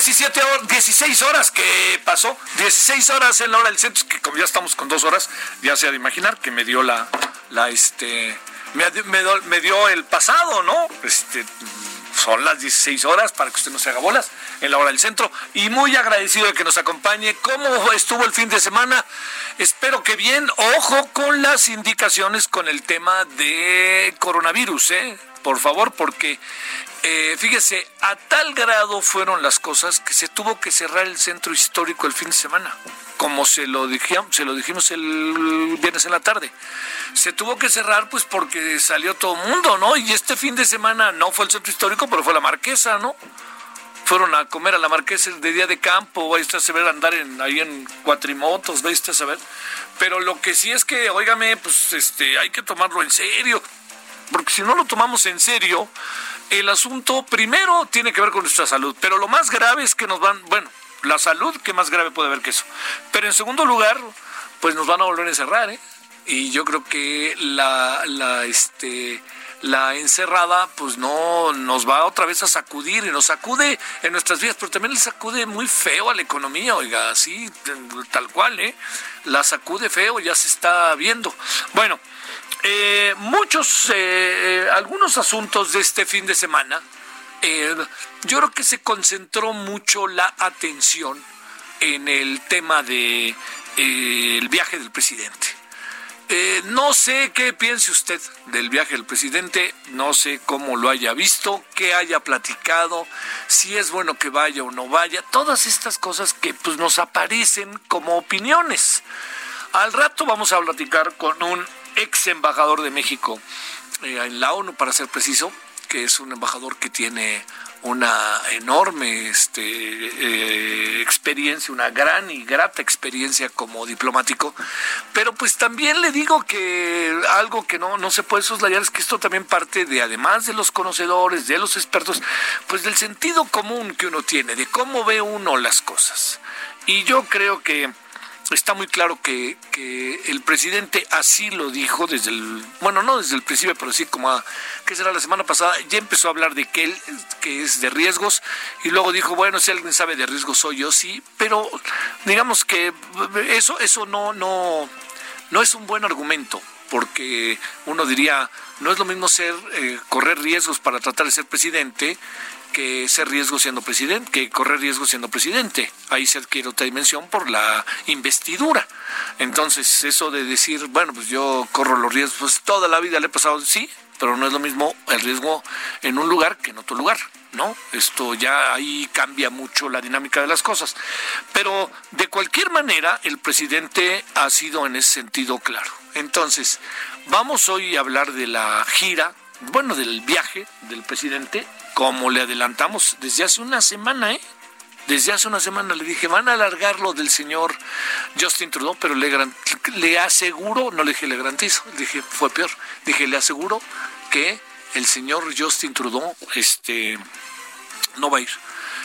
17 horas, 16 horas que pasó, 16 horas en la hora del centro, que como ya estamos con dos horas, ya se ha de imaginar que me dio la, la este, me, me me dio el pasado, ¿no? Este, son las 16 horas para que usted no se haga bolas en la hora del centro y muy agradecido de que nos acompañe. ¿Cómo estuvo el fin de semana? Espero que bien. Ojo con las indicaciones con el tema de coronavirus, ¿eh? Por favor, porque eh, fíjese, a tal grado fueron las cosas que se tuvo que cerrar el centro histórico el fin de semana, como se lo dijimos, se lo dijimos el viernes en la tarde. Se tuvo que cerrar pues porque salió todo el mundo, ¿no? Y este fin de semana no fue el centro histórico, pero fue la Marquesa, ¿no? Fueron a comer a la Marquesa de día de campo, vaya usted a saber andar en, ahí en cuatrimotos, vaya usted a saber. Pero lo que sí es que, óigame, pues este, hay que tomarlo en serio porque si no lo tomamos en serio, el asunto primero tiene que ver con nuestra salud, pero lo más grave es que nos van, bueno, la salud, ¿qué más grave puede haber que eso? Pero en segundo lugar, pues nos van a volver a encerrar, ¿eh? Y yo creo que la, la, este, la encerrada, pues no nos va otra vez a sacudir y nos sacude en nuestras vidas, pero también le sacude muy feo a la economía, oiga, así, tal cual, ¿eh? La sacude feo, ya se está viendo. Bueno, eh, muchos, eh, eh, algunos asuntos de este fin de semana, yo creo que se concentró mucho la atención en el tema de eh, el viaje del presidente. Eh, no sé qué piense usted del viaje del presidente, no sé cómo lo haya visto, qué haya platicado, si es bueno que vaya o no vaya, todas estas cosas que pues nos aparecen como opiniones. Al rato vamos a platicar con un ex embajador de México eh, en la ONU, para ser preciso, que es un embajador que tiene una enorme este, eh, experiencia, una gran y grata experiencia como diplomático, pero pues también le digo que algo que no, no se puede soslayar es que esto también parte de, además de los conocedores, de los expertos, pues del sentido común que uno tiene, de cómo ve uno las cosas. Y yo creo que está muy claro que, que el presidente así lo dijo desde el, bueno, no desde el principio, pero sí como, a, ¿qué será la semana pasada? Ya empezó a hablar de que él, que es de riesgos, y luego dijo, bueno, si alguien sabe de riesgos soy yo, sí, pero digamos que eso, eso no, no, no es un buen argumento porque uno diría, no es lo mismo ser eh, correr riesgos para tratar de ser presidente que ser riesgo siendo presidente, que correr riesgo siendo presidente. Ahí se adquiere otra dimensión por la investidura. Entonces, eso de decir, bueno, pues yo corro los riesgos, pues toda la vida le he pasado, sí, pero no es lo mismo el riesgo en un lugar que en otro lugar. ¿no? Esto ya ahí cambia mucho la dinámica de las cosas. Pero de cualquier manera, el presidente ha sido en ese sentido claro. Entonces, vamos hoy a hablar de la gira, bueno, del viaje del presidente, como le adelantamos desde hace una semana, ¿eh? Desde hace una semana le dije, van a alargar lo del señor Justin Trudeau, pero le, le aseguro, no le dije le garantizo, le dije, fue peor, dije, le aseguro que el señor Justin Trudeau este, no va a ir.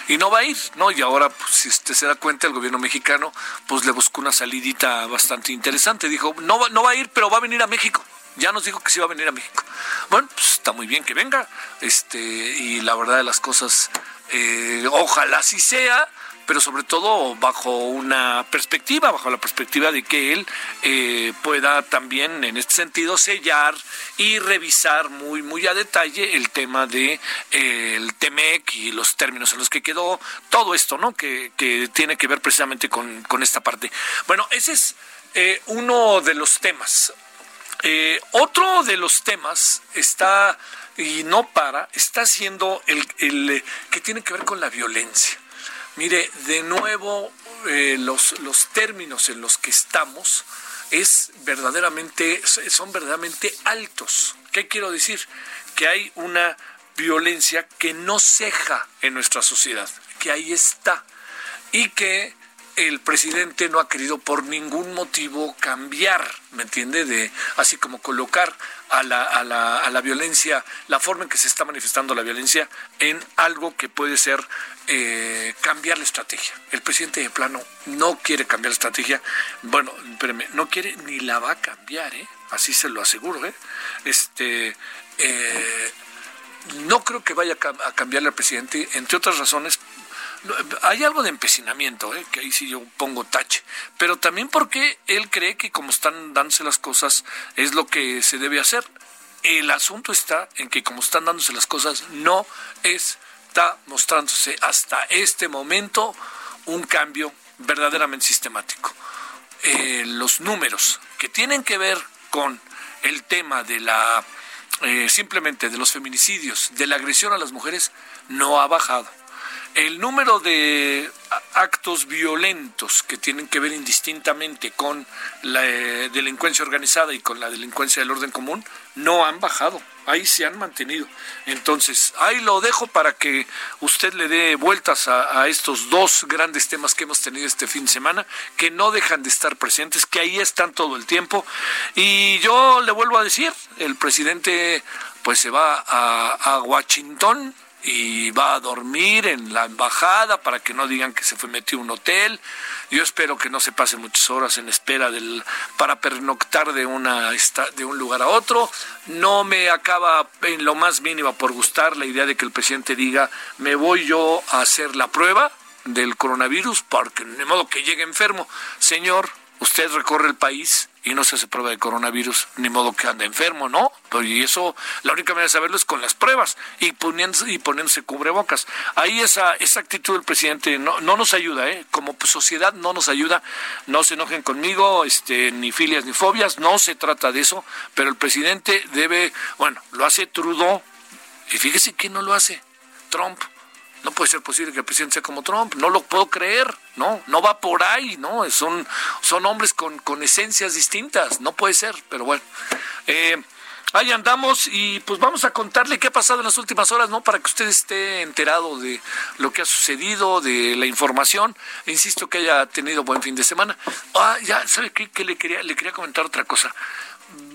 Y no va a ir, ¿no? Y ahora, pues, si usted se da cuenta, el gobierno mexicano, pues le buscó una salidita bastante interesante. Dijo, no no va a ir, pero va a venir a México. Ya nos dijo que sí va a venir a México. Bueno, pues está muy bien que venga. Este, y la verdad de las cosas, eh, ojalá así sea, pero sobre todo bajo una perspectiva, bajo la perspectiva de que él eh, pueda también en este sentido sellar y revisar muy, muy a detalle el tema de eh, el TEMEC y los términos en los que quedó, todo esto, ¿no? Que, que tiene que ver precisamente con, con esta parte. Bueno, ese es eh, uno de los temas. Eh, otro de los temas está, y no para, está siendo el, el que tiene que ver con la violencia. Mire, de nuevo, eh, los, los términos en los que estamos es verdaderamente, son verdaderamente altos. ¿Qué quiero decir? Que hay una violencia que no ceja en nuestra sociedad, que ahí está y que el presidente no ha querido por ningún motivo cambiar, ¿me entiende? De, así como colocar a la, a, la, a la violencia, la forma en que se está manifestando la violencia, en algo que puede ser eh, cambiar la estrategia. El presidente de plano no quiere cambiar la estrategia. Bueno, espérame, no quiere ni la va a cambiar, ¿eh? Así se lo aseguro, ¿eh? Este. Eh, no creo que vaya a cambiarle al presidente, entre otras razones, hay algo de empecinamiento, ¿eh? que ahí sí yo pongo tache, pero también porque él cree que como están dándose las cosas es lo que se debe hacer. El asunto está en que como están dándose las cosas no está mostrándose hasta este momento un cambio verdaderamente sistemático. Eh, los números que tienen que ver con el tema de la eh, simplemente de los feminicidios, de la agresión a las mujeres, no ha bajado el número de actos violentos que tienen que ver indistintamente con la eh, delincuencia organizada y con la delincuencia del orden común no han bajado, ahí se han mantenido. Entonces, ahí lo dejo para que usted le dé vueltas a, estos dos grandes temas que hemos tenido este fin de semana, que no dejan de estar presentes, que ahí están todo el tiempo. Y yo le vuelvo a decir, el presidente pues se va a Washington y va a dormir en la embajada para que no digan que se fue metido a un hotel. Yo espero que no se pase muchas horas en espera del para pernoctar de una de un lugar a otro. No me acaba en lo más mínimo por gustar la idea de que el presidente diga, "Me voy yo a hacer la prueba del coronavirus porque de modo que llegue enfermo." Señor, usted recorre el país y no se hace prueba de coronavirus, ni modo que ande enfermo, ¿no? Y eso, la única manera de saberlo es con las pruebas y poniéndose, y poniéndose cubrebocas. Ahí esa, esa actitud del presidente no, no nos ayuda, ¿eh? Como sociedad no nos ayuda. No se enojen conmigo, este, ni filias ni fobias, no se trata de eso, pero el presidente debe, bueno, lo hace Trudeau, y fíjese que no lo hace Trump no puede ser posible que el presidente sea como Trump, no lo puedo creer, no, no va por ahí, no, son, son hombres con, con esencias distintas, no puede ser, pero bueno. Eh, ahí andamos y pues vamos a contarle qué ha pasado en las últimas horas, ¿no? Para que usted esté enterado de lo que ha sucedido, de la información. Insisto que haya tenido buen fin de semana. Ah, ya, ¿sabe qué? Le quería, le quería comentar otra cosa.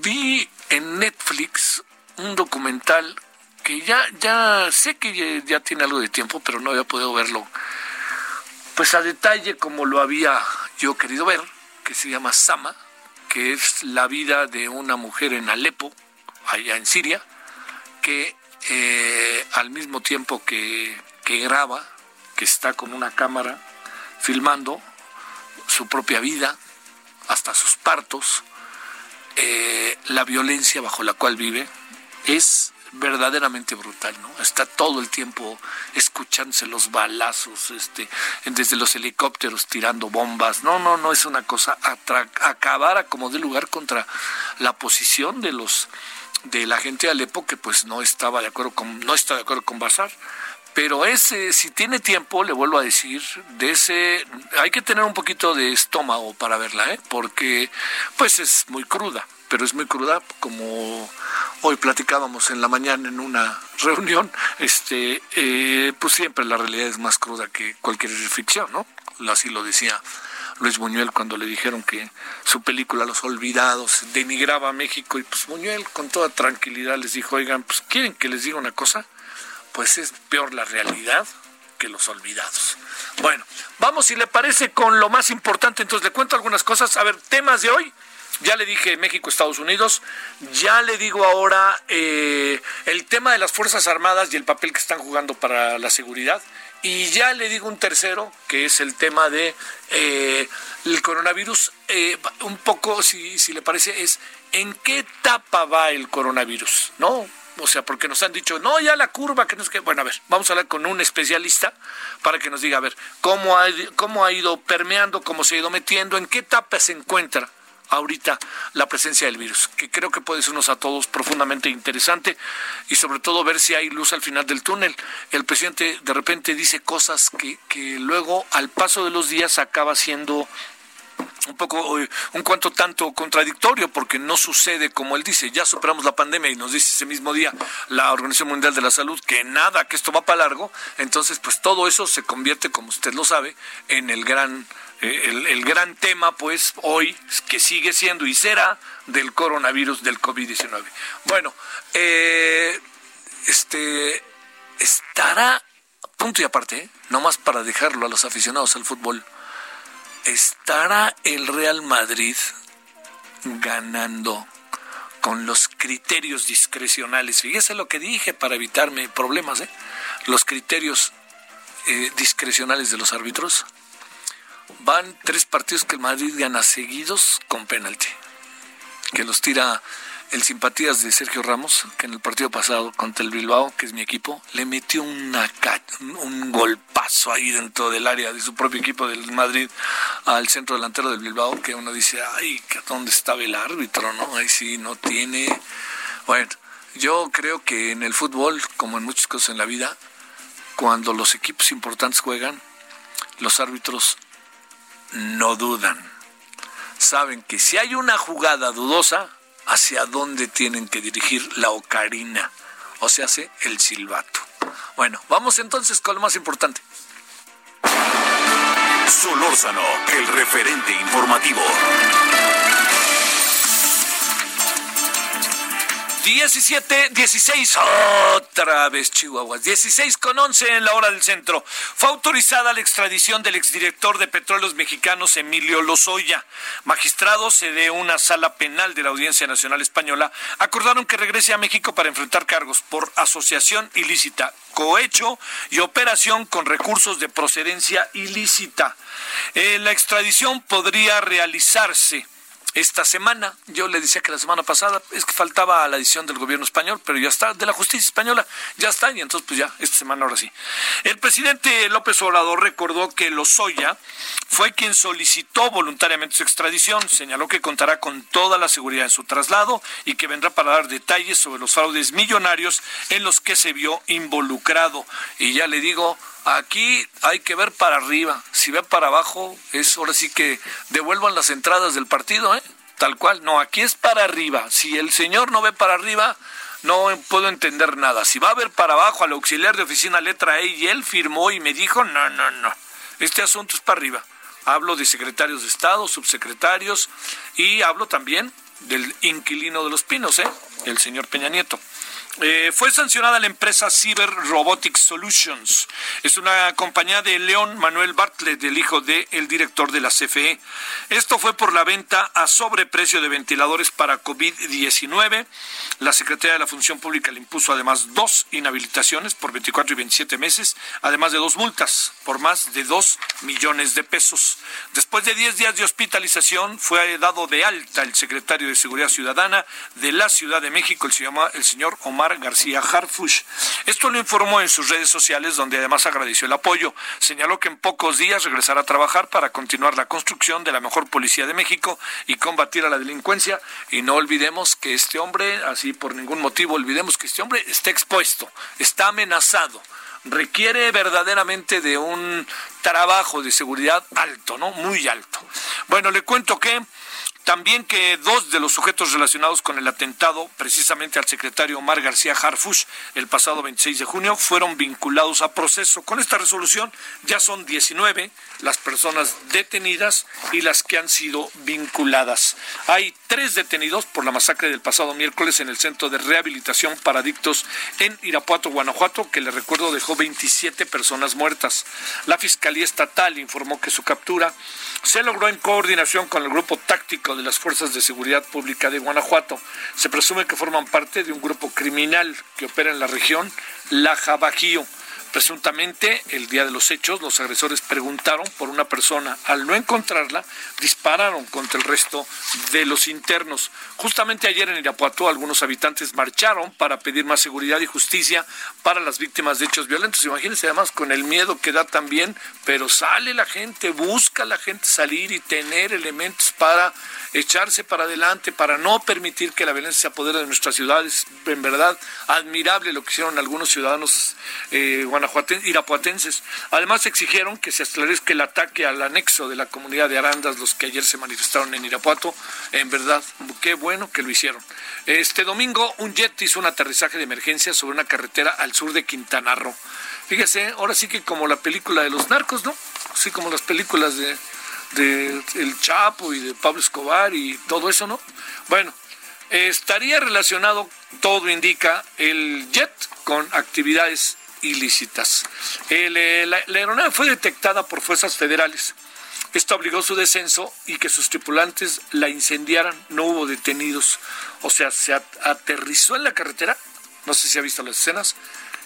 Vi en Netflix un documental que ya, ya sé que ya, tiene algo de tiempo, pero no había podido verlo pues a detalle como lo había yo querido ver, que se llama Sama, que es la vida de una mujer en Alepo, allá en Siria, que eh, al mismo tiempo que, que graba, que está con una cámara filmando su propia vida, hasta sus partos, eh, la violencia bajo la cual vive, es verdaderamente brutal, ¿no? Está todo el tiempo escuchándose los balazos, este, desde los helicópteros tirando bombas. No, no, no es una cosa acabar como de lugar contra la posición de los de la gente de Alepo que pues no estaba de acuerdo con no está de acuerdo con Bazar. Pero ese, si tiene tiempo, le vuelvo a decir, de ese, hay que tener un poquito de estómago para verla, ¿eh? porque pues es muy cruda pero es muy cruda, como hoy platicábamos en la mañana en una reunión, este, eh, pues siempre la realidad es más cruda que cualquier ficción, ¿no? Así lo decía Luis Buñuel cuando le dijeron que su película Los Olvidados denigraba a México y pues Buñuel con toda tranquilidad les dijo, oigan, pues quieren que les diga una cosa, pues es peor la realidad que los olvidados. Bueno, vamos si le parece con lo más importante, entonces le cuento algunas cosas. A ver, temas de hoy. Ya le dije México, Estados Unidos. Ya le digo ahora eh, el tema de las Fuerzas Armadas y el papel que están jugando para la seguridad. Y ya le digo un tercero, que es el tema de eh, el coronavirus. Eh, un poco, si, si le parece, es en qué etapa va el coronavirus, ¿no? O sea, porque nos han dicho, no, ya la curva, que no es. Bueno, a ver, vamos a hablar con un especialista para que nos diga, a ver, cómo ha, cómo ha ido permeando, cómo se ha ido metiendo, en qué etapa se encuentra ahorita la presencia del virus, que creo que puede sernos a todos profundamente interesante y sobre todo ver si hay luz al final del túnel. El presidente de repente dice cosas que, que luego al paso de los días acaba siendo un poco, eh, un cuanto tanto contradictorio, porque no sucede como él dice, ya superamos la pandemia y nos dice ese mismo día la Organización Mundial de la Salud que nada, que esto va para largo, entonces pues todo eso se convierte, como usted lo sabe, en el gran el, gran tema, pues, hoy, que sigue siendo y será del coronavirus del COVID-19. Bueno, eh, este, estará, punto y aparte, ¿eh? nomás para dejarlo a los aficionados al fútbol, estará el Real Madrid ganando con los criterios discrecionales. Fíjese lo que dije para evitarme problemas, ¿eh? Los criterios eh, discrecionales de los árbitros van tres partidos que el Madrid gana seguidos con penalti, que los tira el simpatías de Sergio Ramos, que en el partido pasado contra el Bilbao, que es mi equipo, le metió un golpazo ahí dentro del área de su propio equipo del Madrid al centro delantero del Bilbao, que uno dice, ay, ¿dónde estaba el árbitro? no Ahí sí, no tiene... Bueno, yo creo que en el fútbol, como en muchas cosas en la vida, cuando los equipos importantes juegan, los árbitros no dudan. Saben que si hay una jugada dudosa, hacia dónde tienen que dirigir la ocarina, o se hace el silbato. Bueno, vamos entonces con lo más importante. Solórzano, el referente informativo. 17, 16, otra vez Chihuahuas, 16 con 11 en la hora del centro. Fue autorizada la extradición del exdirector de Petróleos Mexicanos, Emilio Lozoya. Magistrados de una sala penal de la Audiencia Nacional Española acordaron que regrese a México para enfrentar cargos por asociación ilícita, cohecho y operación con recursos de procedencia ilícita. Eh, la extradición podría realizarse esta semana. Yo le decía que la semana pasada es que faltaba la edición del gobierno español, pero ya está, de la justicia española, ya está, y entonces pues ya, esta semana ahora sí. El presidente López Obrador recordó que Lozoya fue quien solicitó voluntariamente su extradición, señaló que contará con toda la seguridad en su traslado y que vendrá para dar detalles sobre los fraudes millonarios en los que se vio involucrado. Y ya le digo, Aquí hay que ver para arriba. Si ve para abajo, es ahora sí que devuelvan las entradas del partido, ¿eh? Tal cual. No, aquí es para arriba. Si el señor no ve para arriba, no puedo entender nada. Si va a ver para abajo al auxiliar de oficina letra E y él firmó y me dijo, no, no, no. Este asunto es para arriba. Hablo de secretarios de Estado, subsecretarios y hablo también del inquilino de los pinos, ¿eh? El señor Peña Nieto. Eh, fue sancionada la empresa Cyber Robotics Solutions. Es una compañía de León Manuel Bartlett, el hijo del el director de la CFE. Esto fue por la venta a sobreprecio de ventiladores para COVID-19. La Secretaría de la Función Pública le impuso además dos inhabilitaciones por 24 y 27 meses, además de dos multas por más de 2 millones de pesos. Después de 10 días de hospitalización, fue dado de alta el secretario de Seguridad Ciudadana de la Ciudad de México, el el señor Omar García Harfush. Esto lo informó en sus redes sociales, donde además agradeció el apoyo. Señaló que en pocos días regresará a trabajar para continuar la construcción de la mejor policía de México y combatir a la delincuencia. Y no olvidemos que este hombre, así por ningún motivo, olvidemos que este hombre está expuesto, está amenazado requiere verdaderamente de un trabajo de seguridad alto, ¿no? Muy alto. Bueno, le cuento que también que dos de los sujetos relacionados con el atentado, precisamente al secretario Omar García Harfush, el pasado 26 de junio, fueron vinculados a proceso. Con esta resolución ya son 19 las personas detenidas y las que han sido vinculadas. Hay tres detenidos por la masacre del pasado miércoles en el Centro de Rehabilitación para Adictos en Irapuato, Guanajuato, que le recuerdo dejó 27 personas muertas. La Fiscalía Estatal informó que su captura se logró en coordinación con el Grupo Táctico de las Fuerzas de Seguridad Pública de Guanajuato. Se presume que forman parte de un grupo criminal que opera en la región Laja Bajío. Presuntamente, el día de los hechos, los agresores preguntaron por una persona. Al no encontrarla, dispararon contra el resto de los internos. Justamente ayer en Irapuato, algunos habitantes marcharon para pedir más seguridad y justicia para las víctimas de hechos violentos. Imagínense además con el miedo que da también, pero sale la gente, busca la gente salir y tener elementos para echarse para adelante, para no permitir que la violencia se apodere de nuestras ciudades. En verdad, admirable lo que hicieron algunos ciudadanos eh, irapuatenses. Además, exigieron que se esclarezca el ataque al anexo de la comunidad de Arandas, los que ayer se manifestaron en Irapuato. En verdad, qué bueno que lo hicieron. Este domingo, un jet hizo un aterrizaje de emergencia sobre una carretera al sur de Quintana Roo. Fíjese, ahora sí que como la película de los narcos, ¿no? Así como las películas de, de El Chapo y de Pablo Escobar y todo eso, ¿no? Bueno, estaría relacionado, todo indica, el jet con actividades ilícitas. Eh, la, aeronave fue detectada por fuerzas federales. Esto obligó su descenso y que sus tripulantes la incendiaran. No hubo detenidos. O sea, se aterrizó en la carretera. No sé si ha visto las escenas.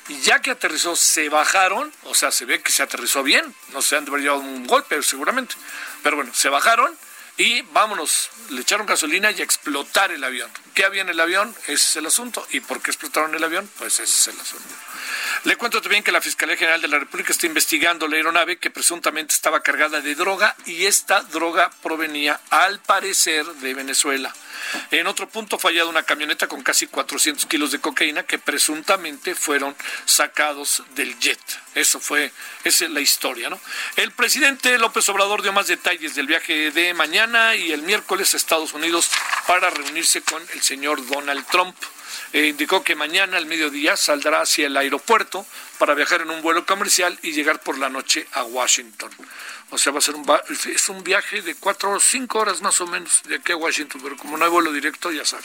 Y ya que aterrizó, se bajaron. O sea, se ve que se aterrizó bien. No se han llevado un golpe, seguramente. Pero bueno, se bajaron y vámonos, le echaron gasolina y a explotar el avión. ¿Qué había en el avión? Ese es el asunto. ¿Y por qué explotaron el avión? Pues ese es el asunto. Le cuento también que la Fiscalía General de la República está investigando la aeronave que presuntamente estaba cargada de droga y esta droga provenía, al parecer, de Venezuela. En otro punto fallado una camioneta con casi 400 kilos de cocaína que presuntamente fueron sacados del jet. Eso fue, esa es la historia, ¿no? El presidente López Obrador dio más detalles del viaje de mañana y el miércoles a Estados Unidos para reunirse con el señor Donald Trump. Eh, indicó que mañana al mediodía saldrá hacia el aeropuerto para viajar en un vuelo comercial y llegar por la noche a Washington. O sea, va a ser un, es un viaje de cuatro o cinco horas más o menos de aquí a Washington, pero como no hay vuelo directo, ya sabe.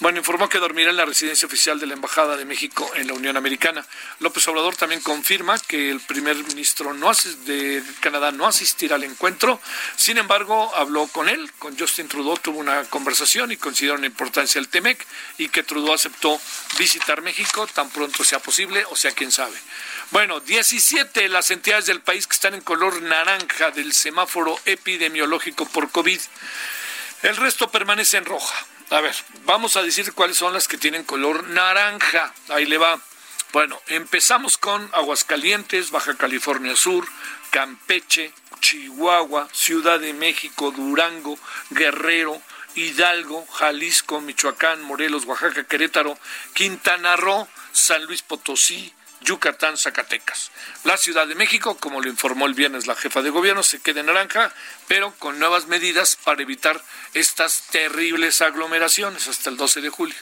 Bueno, informó que dormirá en la residencia oficial de la Embajada de México en la Unión Americana. López Obrador también confirma que el primer ministro no de Canadá no asistirá al encuentro. Sin embargo, habló con él, con Justin Trudeau, tuvo una conversación y consideró la importancia del TEMEC y que Trudeau aceptó visitar México tan pronto sea posible, o sea, quién sabe. Bueno, 17 las entidades del país que están en color naranja del semáforo epidemiológico por COVID. El resto permanece en roja. A ver, vamos a decir cuáles son las que tienen color naranja. Ahí le va. Bueno, empezamos con Aguascalientes, Baja California Sur, Campeche, Chihuahua, Ciudad de México, Durango, Guerrero, Hidalgo, Jalisco, Michoacán, Morelos, Oaxaca, Querétaro, Quintana Roo, San Luis Potosí, Yucatán, Zacatecas. La Ciudad de México, como lo informó el viernes la jefa de gobierno, se queda en naranja, pero con nuevas medidas para evitar estas terribles aglomeraciones hasta el 12 de julio.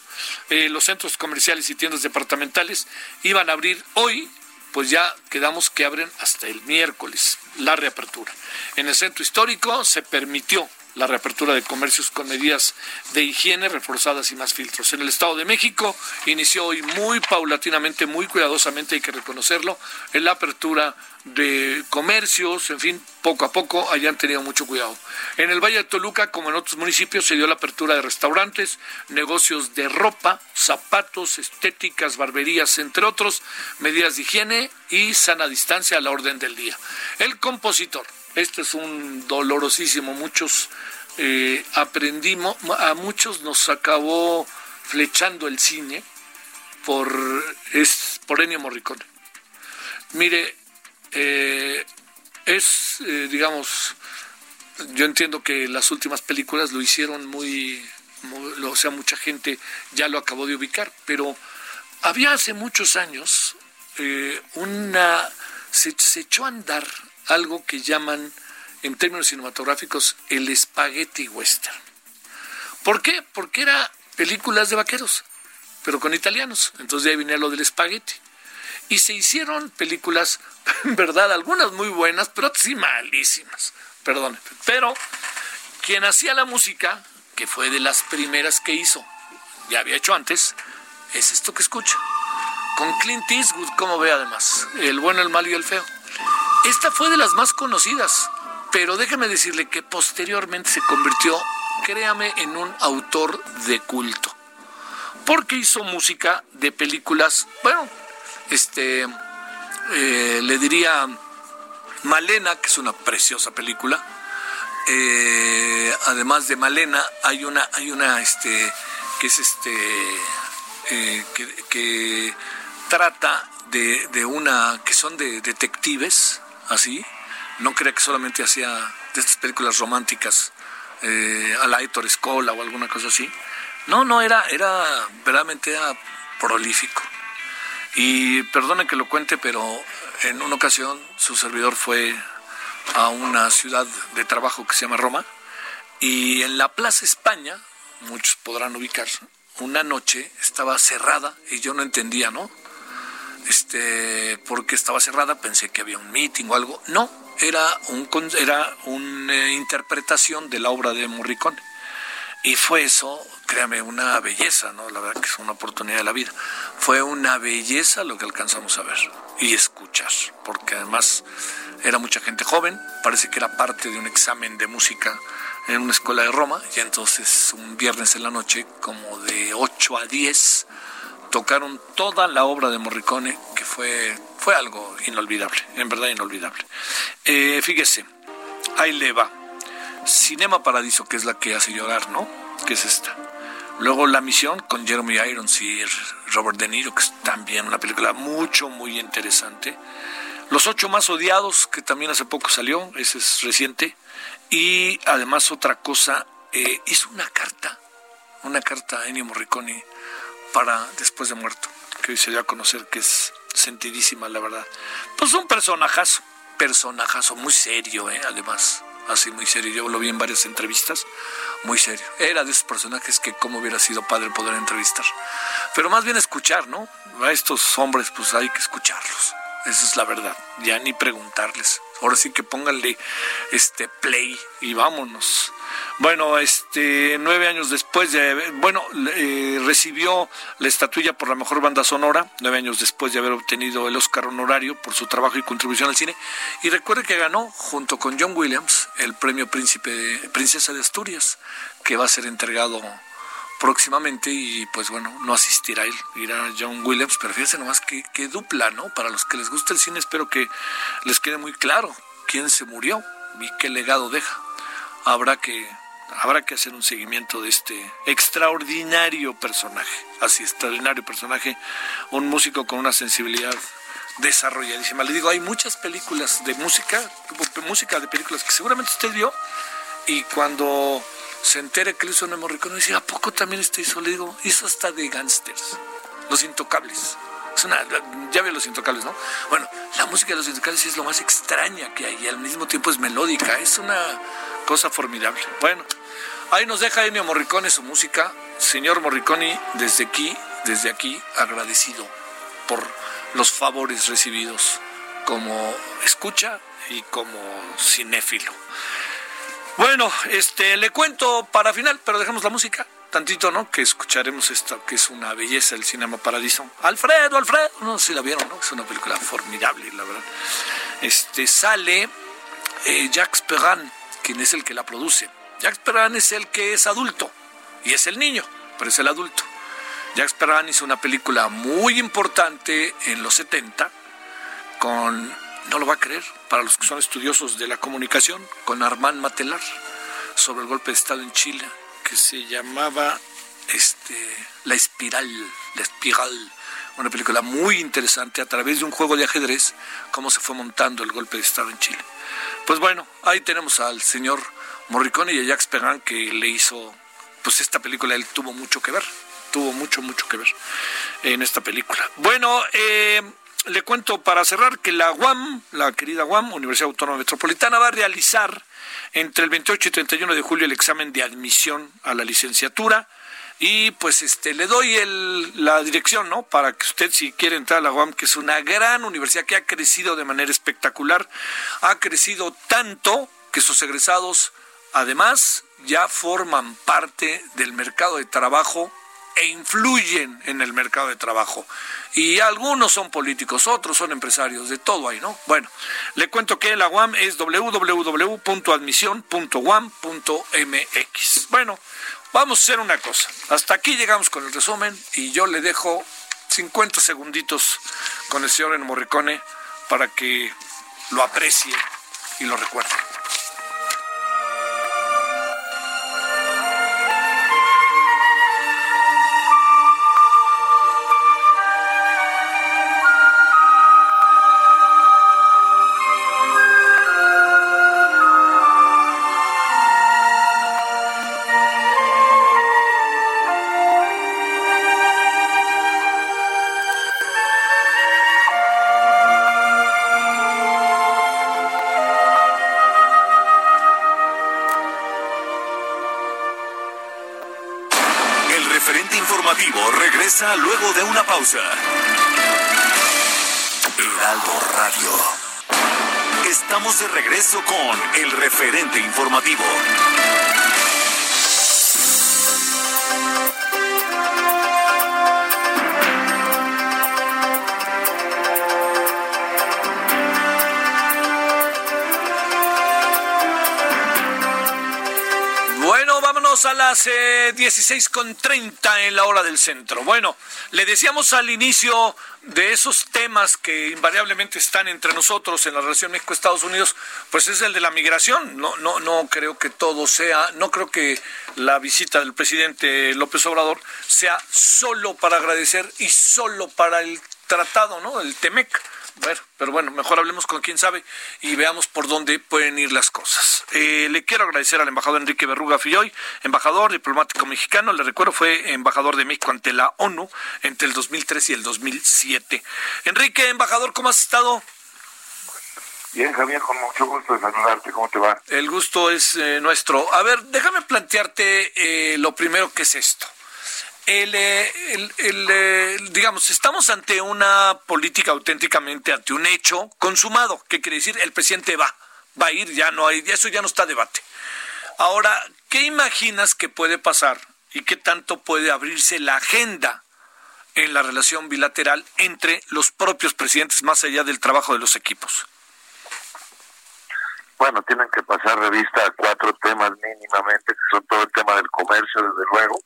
Eh, los centros comerciales y tiendas departamentales iban a abrir hoy, pues ya quedamos que abren hasta el miércoles la reapertura. En el centro histórico se permitió la reapertura de comercios con medidas de higiene reforzadas y más filtros. En el Estado de México inició hoy muy paulatinamente, muy cuidadosamente, hay que reconocerlo, en la apertura de comercios, en fin, poco a poco hayan tenido mucho cuidado. En el Valle de Toluca, como en otros municipios, se dio la apertura de restaurantes, negocios de ropa, zapatos, estéticas, barberías, entre otros, medidas de higiene y sana distancia a la orden del día. El compositor este es un dolorosísimo. Muchos eh, aprendimos, a muchos nos acabó flechando el cine por, es, por Ennio Morricone. Mire, eh, es, eh, digamos, yo entiendo que las últimas películas lo hicieron muy, o sea, mucha gente ya lo acabó de ubicar, pero había hace muchos años una, se echó a andar algo que llaman en términos cinematográficos el spaghetti western. ¿Por qué? Porque era películas de vaqueros, pero con italianos. Entonces de ahí venía lo del spaghetti. Y se hicieron películas, en verdad, algunas muy buenas, pero otras sí malísimas. Perdón. Pero quien hacía la música, que fue de las primeras que hizo, ya había hecho antes, es esto que escucha. Con Clint Eastwood, como ve además, el bueno, el malo y el feo. Esta fue de las más conocidas, pero déjeme decirle que posteriormente se convirtió, créame, en un autor de culto. Porque hizo música de películas, bueno, este, eh, le diría Malena, que es una preciosa película. Eh, además de Malena, hay una, hay una, este, que es este, eh, que, trata de, de, una, que son de detectives, así. No crea que solamente hacía de estas películas románticas a la Héctor Escola o alguna cosa así. No, no, era, era, verdaderamente era prolífico. Y perdone que lo cuente, pero en una ocasión su servidor fue a una ciudad de trabajo que se llama Roma y en la Plaza España, muchos podrán ubicar, una noche estaba cerrada y yo no entendía, ¿no? Este, porque estaba cerrada, pensé que había un meeting o algo. No, era un era una interpretación de la obra de Morricone. Y fue eso, créame, una belleza, ¿no? La verdad que es una oportunidad de la vida. Fue una belleza lo que alcanzamos a ver y escuchar, porque además era mucha gente joven, parece que era parte de un examen de música en una escuela de Roma, y entonces un viernes en la noche, como de 8 a 10, tocaron toda la obra de Morricone, que fue, fue algo inolvidable, en verdad inolvidable. Eh, fíjese, ahí le va. Cinema Paradiso, que es la que hace llorar, ¿no? Que es esta. Luego La Misión con Jeremy Irons y Robert De Niro, que es también una película mucho, muy interesante. Los ocho más odiados, que también hace poco salió, ese es reciente. Y además otra cosa, eh, hizo una carta, una carta a Ennio Morricone para después de muerto, que hoy se dio a conocer que es sentidísima, la verdad. Pues un personajazo, personajazo muy serio, ¿eh? además así muy serio. Yo lo vi en varias entrevistas, muy serio. Era de esos personajes que como hubiera sido padre poder entrevistar. Pero más bien escuchar, ¿no? A estos hombres pues hay que escucharlos. Esa es la verdad. Ya ni preguntarles. Ahora sí que pónganle este play y vámonos. Bueno, este, nueve años después de, bueno, eh, recibió la estatuilla por la mejor banda sonora, nueve años después de haber obtenido el Oscar honorario por su trabajo y contribución al cine. Y recuerde que ganó, junto con John Williams, el premio Príncipe, Princesa de Asturias, que va a ser entregado próximamente y pues bueno, no asistirá él, irá John Williams, pero fíjense nomás que, que dupla, ¿no? Para los que les gusta el cine, espero que les quede muy claro quién se murió y qué legado deja. Habrá que habrá que hacer un seguimiento de este extraordinario personaje, así extraordinario personaje, un músico con una sensibilidad desarrolladísima. Le digo, hay muchas películas de música, música de películas que seguramente usted vio y cuando se entere que le hizo un Morricone dice, ¿a poco también este hizo? Le digo, hizo hasta de gangsters, Los Intocables. Es una, ya veo Los Intocables, ¿no? Bueno, la música de Los Intocables es lo más extraña que hay y al mismo tiempo es melódica, es una cosa formidable. Bueno, ahí nos deja Ennio Morricone su música. Señor Morricone, desde aquí, desde aquí, agradecido por los favores recibidos como escucha y como cinéfilo. Bueno, este le cuento para final, pero dejemos la música tantito, ¿no? Que escucharemos esto, que es una belleza del cinema paradiso. Alfredo, Alfredo, no sé si la vieron, ¿no? Es una película formidable, la verdad. Este sale eh, Jacques Perrin, quien es el que la produce. Jacques Perrin es el que es adulto y es el niño, pero es el adulto. Jacques Perrin hizo una película muy importante en los 70 con, no lo va a creer, para los que son estudiosos de la comunicación, con Armand Matelar sobre el golpe de Estado en Chile, que se llamaba este, La Espiral, La Espiral, una película muy interesante a través de un juego de ajedrez, cómo se fue montando el golpe de Estado en Chile. Pues bueno, ahí tenemos al señor Morricone y a Jacques Perrin que le hizo, pues esta película, él tuvo mucho que ver, tuvo mucho, mucho que ver en esta película. Bueno, eh, le cuento para cerrar que la UAM, la querida UAM, Universidad Autónoma Metropolitana, va a realizar entre el 28 y 31 de julio el examen de admisión a la licenciatura y pues este le doy la dirección, ¿no? Para que usted si quiere entrar a la UAM, que es una gran universidad que ha crecido de manera espectacular, ha crecido tanto que sus egresados además ya forman parte del mercado de trabajo e influyen en el mercado de trabajo. Y algunos son políticos, otros son empresarios, de todo ahí, ¿no? Bueno, le cuento que la UAM es www.admisión.uam.mx. Bueno, Vamos a hacer una cosa. Hasta aquí llegamos con el resumen y yo le dejo 50 segunditos con el señor Morricone para que lo aprecie y lo recuerde. Luego de una pausa. Heraldo Radio. Estamos de regreso con el referente informativo. A las eh, 16.30 en la hora del centro. Bueno, le decíamos al inicio de esos temas que invariablemente están entre nosotros en la relación México-Estados Unidos, pues es el de la migración. No, no, no creo que todo sea, no creo que la visita del presidente López Obrador sea solo para agradecer y solo para el tratado, ¿no? El TEMEC ver, pero bueno, mejor hablemos con quien sabe y veamos por dónde pueden ir las cosas. Eh, le quiero agradecer al embajador Enrique Berruga Filloy, embajador diplomático mexicano, le recuerdo, fue embajador de México ante la ONU entre el 2003 y el 2007. Enrique, embajador, ¿cómo has estado? Bien, Javier, con mucho gusto de saludarte. ¿Cómo te va? El gusto es eh, nuestro. A ver, déjame plantearte eh, lo primero que es esto el, eh, eh, digamos, estamos ante una política auténticamente, ante un hecho consumado. ¿Qué quiere decir? El presidente va, va a ir, ya no hay, eso ya no está debate. Ahora, ¿qué imaginas que puede pasar y qué tanto puede abrirse la agenda en la relación bilateral entre los propios presidentes, más allá del trabajo de los equipos? Bueno, tienen que pasar revista a cuatro temas mínimamente, que son todo el tema del comercio, desde luego,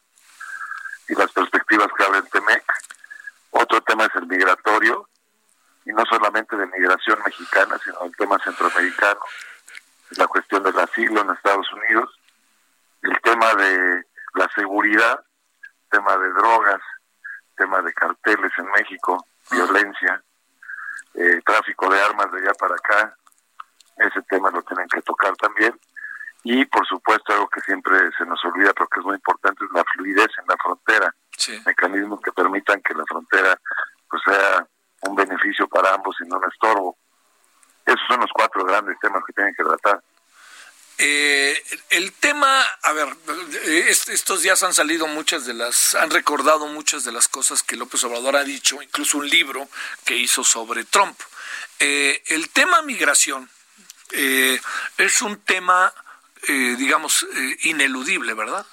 y las perspectivas que abre el TEMEC. Otro tema es el migratorio, y no solamente de migración mexicana, sino el tema centroamericano, la cuestión del asilo en Estados Unidos, el tema de la seguridad, tema de drogas, tema de carteles en México, violencia, eh, tráfico de armas de allá para acá, ese tema lo tienen que tocar también. Y por supuesto algo que siempre se nos olvida, pero que es muy importante, es la fluidez en la frontera. Mecanismos que permitan que la frontera pues sea un beneficio para ambos y no un estorbo. Esos son los cuatro grandes temas que tienen que tratar. Eh, el tema, a ver, estos días han salido muchas de las, han recordado muchas de las cosas que López Obrador ha dicho, incluso un libro que hizo sobre Trump. Eh, el tema migración eh, es un tema eh, digamos, eh, ineludible, ¿verdad?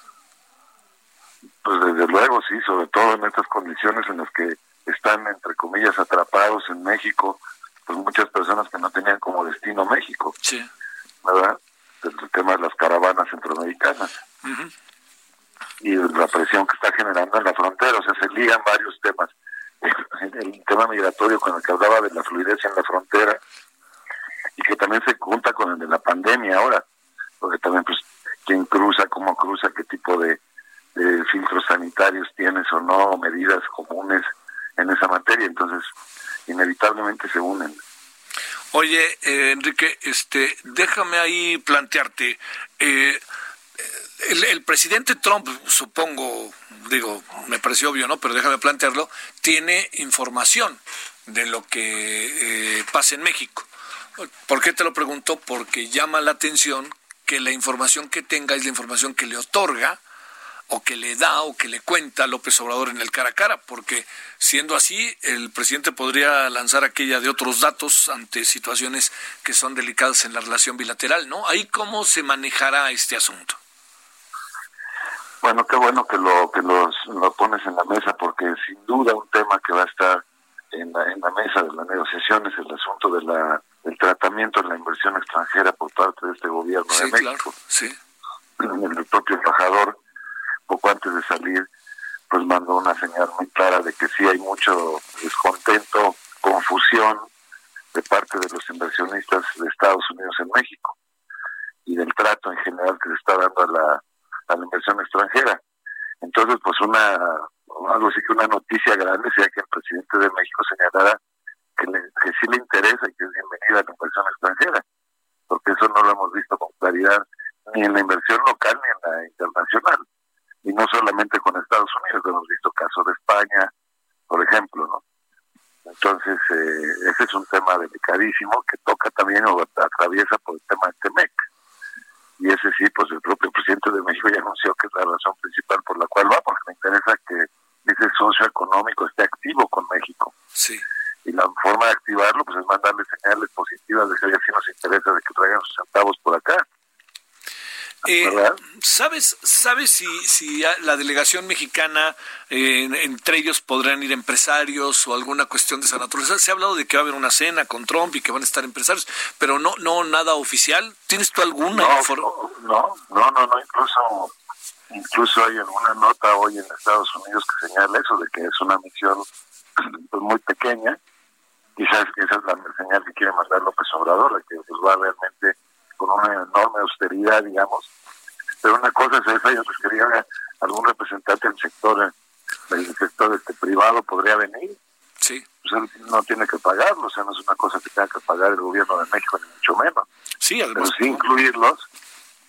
Pues desde luego, sí, sobre todo en estas condiciones en las que están, entre comillas, atrapados en México, pues muchas personas que no tenían como destino México, sí. ¿verdad? El tema de las caravanas centroamericanas. Y la presión que está generando en la frontera, o sea, se ligan varios temas. El, tema migratorio con el que hablaba de la fluidez en la frontera y que también se junta con el de la pandemia ahora porque también pues quién cruza, cómo cruza, qué tipo de, filtros sanitarios tienes o no, medidas comunes en esa materia, entonces inevitablemente se unen. Oye, eh, Enrique, este, déjame ahí plantearte, eh, el, presidente Trump, supongo, digo, me pareció obvio, ¿no? Pero déjame plantearlo, tiene información de lo que eh, pasa en México. ¿Por qué te lo pregunto? Porque llama la atención que la información que tenga es la información que le otorga o que le da o que le cuenta López Obrador en el cara a cara, porque siendo así, el presidente podría lanzar aquella de otros datos ante situaciones que son delicadas en la relación bilateral, ¿no? Ahí cómo se manejará este asunto. Bueno, qué bueno que lo que los, lo pones en la mesa, porque sin duda un tema que va a estar en la, en la mesa de las negociaciones es el asunto de la el tratamiento de la inversión extranjera por parte de este gobierno de México. sí. El propio embajador, poco antes de salir, pues mandó una señal muy clara de que sí hay mucho descontento, confusión de parte de los inversionistas de Estados Unidos en México y del trato en general que se está dando a la, a la inversión extranjera. Entonces, pues una, algo así que una noticia grande sería que el presidente de México señalara que, que sí le interesa y que es bienvenida la inversión extranjera, porque eso no lo hemos visto con claridad ni en la inversión local ni en la internacional. Y no solamente con Estados Unidos, hemos visto casos de España, por ejemplo, ¿no? Entonces, eh, ese es un tema delicadísimo que toca también o atraviesa por el tema de TEMEC. Y ese sí, pues el propio presidente de México ya anunció que es la razón principal por la cual va, porque me interesa que ese socio económico esté activo con México. Sí. Y la forma de activarlo, pues es mandarle señales positivas de que ya sí nos interesa de que traigan sus centavos por acá. Eh, ¿Sabes, sabes si, si la delegación mexicana, eh, entre ellos podrán ir empresarios o alguna cuestión de esa naturaleza? Se ha hablado de que va a haber una cena con Trump y que van a estar empresarios, pero no no nada oficial. ¿Tienes tú alguna no, no, no, no, no, incluso incluso hay alguna nota hoy en Estados Unidos que señala eso, de que es una misión pues, muy pequeña. Quizás esa es la señal que quiere mandar López Obrador, de que pues, va realmente con una enorme austeridad, digamos. Pero una cosa es esa y otra es que algún representante del sector del sector este privado podría venir. Sí. Pues él no tiene que pagarlo, o sea, no es una cosa que tenga que pagar el gobierno de México, ni mucho menos. Sí, Pero sí incluirlos,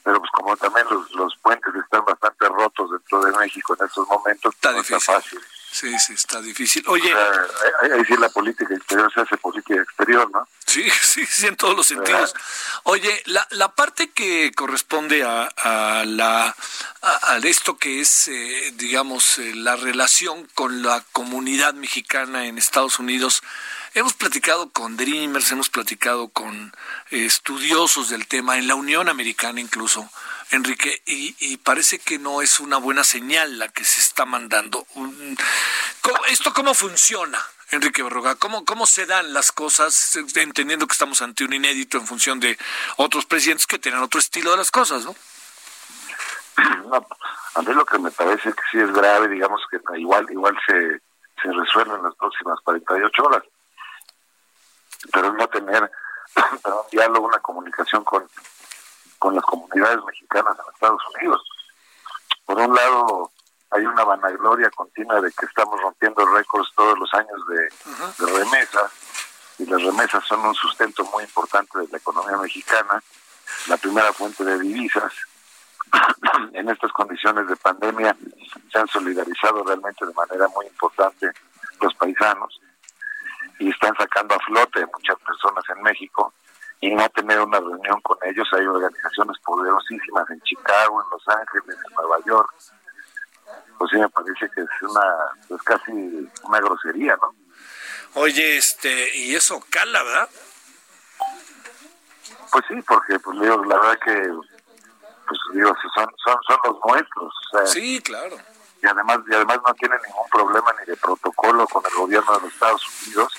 pero pues como también los, los puentes están bastante rotos dentro de México en estos momentos, está no difícil. está fácil. Sí, sí, está difícil. Oye. O sea, ahí, sí la política exterior se hace política exterior, ¿no? Sí, sí, sí, en todos los sentidos. Oye, la, la parte que corresponde a, a la a, a esto que es, eh, digamos, eh, la relación con la comunidad mexicana en Estados Unidos, hemos platicado con Dreamers, hemos platicado con eh, estudiosos del tema, en la Unión Americana incluso, Enrique, y, y, parece que no es una buena señal la que se está mandando. ¿Esto cómo funciona? Enrique Berroga, ¿cómo, ¿cómo se dan las cosas, entendiendo que estamos ante un inédito en función de otros presidentes que tienen otro estilo de las cosas, ¿no? No, a mí lo que me parece que sí es grave, digamos que igual igual se, se resuelve en las próximas 48 horas, pero no tener un diálogo, una comunicación con, con las comunidades mexicanas en Estados Unidos. Por un lado, hay una vanagloria continua de que estamos rompiendo récords todos los años de, de remesas y las remesas son un sustento muy importante de la economía mexicana, la primera fuente de divisas. en estas condiciones de pandemia se han solidarizado realmente de manera muy importante los paisanos y están sacando a flote muchas personas en México y no tener una reunión con ellos. Hay organizaciones poderosísimas en Chicago, en Los Ángeles, en Nueva York, pues sí me parece que es una es casi una grosería, ¿no? Oye, este, y eso cala, ¿verdad? Pues sí, porque pues digo, la verdad que pues digo, son son son los nuestros, o sea, Sí, claro. Y además y además no tienen ningún problema ni de protocolo con el gobierno de los Estados Unidos.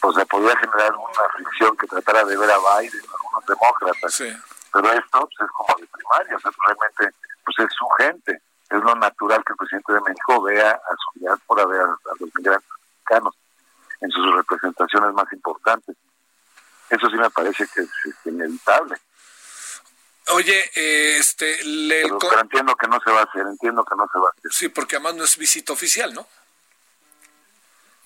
Pues se podría generar una fricción que tratara de ver a Biden, a algunos demócratas. Sí. Pero esto pues, es como de primaria, o sea, realmente pues es su gente es lo natural que el presidente de México vea a su diáspora, vea a los migrantes mexicanos en sus representaciones más importantes. Eso sí me parece que es, es inevitable. Oye, eh, este, le, pero, pero, entiendo que no se va a hacer, entiendo que no se va a hacer. Sí, porque además no es visita oficial, ¿no?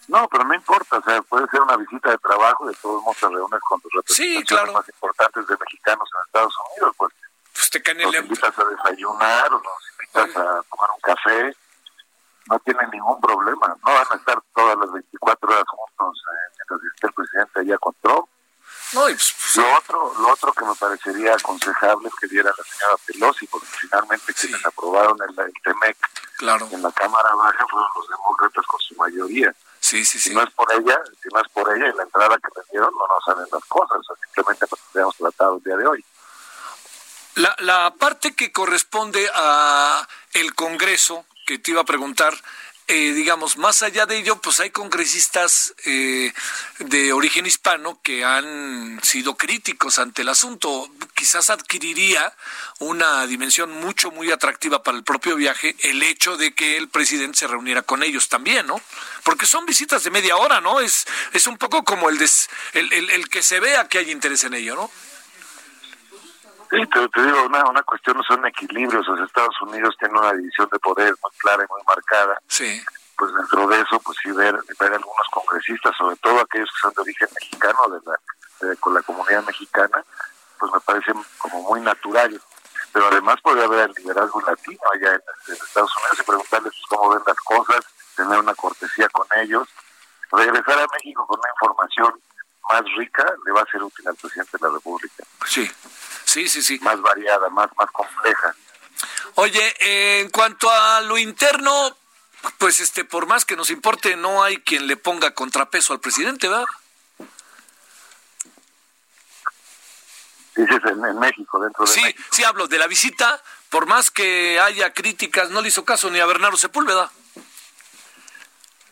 No, pero no importa, o sea, puede ser una visita de trabajo, de todos modos te reúnes con tus representantes sí, claro. más importantes de mexicanos en Estados Unidos, pues, pues te caen el... invitas a desayunar o los invitas a tomar un café, no tienen ningún problema, no van a estar todas las 24 horas juntos eh, mientras esté el presidente allá con Trump. No, y pues, pues, Lo otro, lo otro que me parecería aconsejable es que diera la señora Pelosi, porque finalmente Sí. quienes aprobaron el, el TEMEC claro, en la Cámara Baja fueron los demócratas con su mayoría. sí, sí, sí. Si no es por ella, si no es por ella y la entrada que le dieron, no nos saben las cosas, simplemente lo tendríamos tratado el día de hoy. La, la parte que corresponde a el Congreso, que te iba a preguntar, eh, digamos, más allá de ello, pues hay congresistas eh, de origen hispano que han sido críticos ante el asunto. Quizás adquiriría una dimensión mucho, muy atractiva para el propio viaje el hecho de que el presidente se reuniera con ellos también, ¿no? Porque son visitas de media hora, ¿no? Es, es un poco como el, el, el, que se vea que hay interés en ello, ¿no? Sí, te, te digo, una, una cuestión son equilibrios. Los Estados Unidos tienen una división de poder muy clara y muy marcada. Sí. Pues dentro de eso, pues sí ver, ver algunos congresistas, sobre todo aquellos que son de origen mexicano, de la, con la comunidad mexicana, pues me parece como muy natural. Pero además podría haber el liderazgo latino allá en, Estados Unidos y preguntarles pues, cómo ven las cosas, tener una cortesía con ellos. Regresar a México con una información más rica le va a ser útil al presidente de la República. Sí, Sí, sí, sí. Más variada, más, más compleja. Oye, en cuanto a lo interno, pues este, por más que nos importe, no hay quien le ponga contrapeso al presidente, ¿verdad? Dices en, en México, dentro de sí, México. Sí, hablo de la visita, por más que haya críticas, no le hizo caso ni a Bernardo Sepúlveda.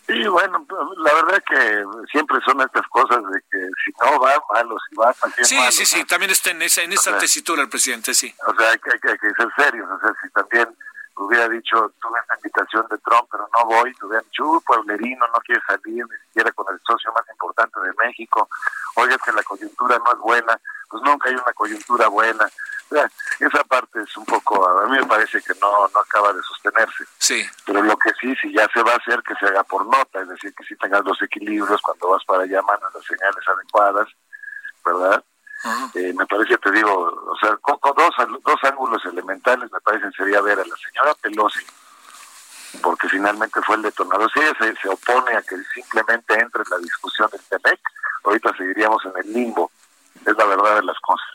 Sí, bueno, la verdad que siempre son estas cosas de que si no va, malo, si va, también Sí, sí, sí, también está en esa, en esa tesitura el presidente, sí. O sea, hay que, hay que, ser serios, o sea, si también hubiera dicho, tuve esta invitación de Trump, pero no voy, te hubieran dicho, pueblerino, no quiere salir, ni siquiera con el socio más importante de México, oye, que la coyuntura no es buena, pues nunca hay una coyuntura buena, esa parte es un poco, a mí me parece que no, no acaba de sostenerse. Sí. Pero lo que sí, si ya se va a hacer, que se haga por nota, es decir, que si tengas los equilibrios cuando vas para allá, mandas las señales adecuadas, ¿verdad? Eh, me parece, te digo, o sea, con, dos, dos ángulos elementales me parece sería ver a la señora Pelosi, porque finalmente fue el detonador. Si ella se, se opone a que simplemente entre en la discusión del TEMEC, ahorita seguiríamos en el limbo. Es la verdad de las cosas.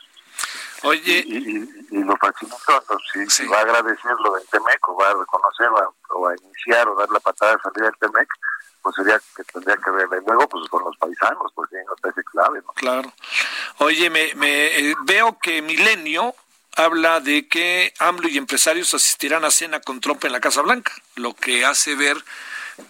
Oye. Y, y, lo facilitó, si, va a agradecer lo del TEMEC o va a reconocer o a iniciar o dar la patada de salida del TEMEC, pues sería que tendría que ver luego pues con los paisanos, pues no parece clave, ¿no? Claro. Oye, me, me eh, veo que Milenio habla de que AMLO y empresarios asistirán a cena con Trump en la Casa Blanca, lo que hace ver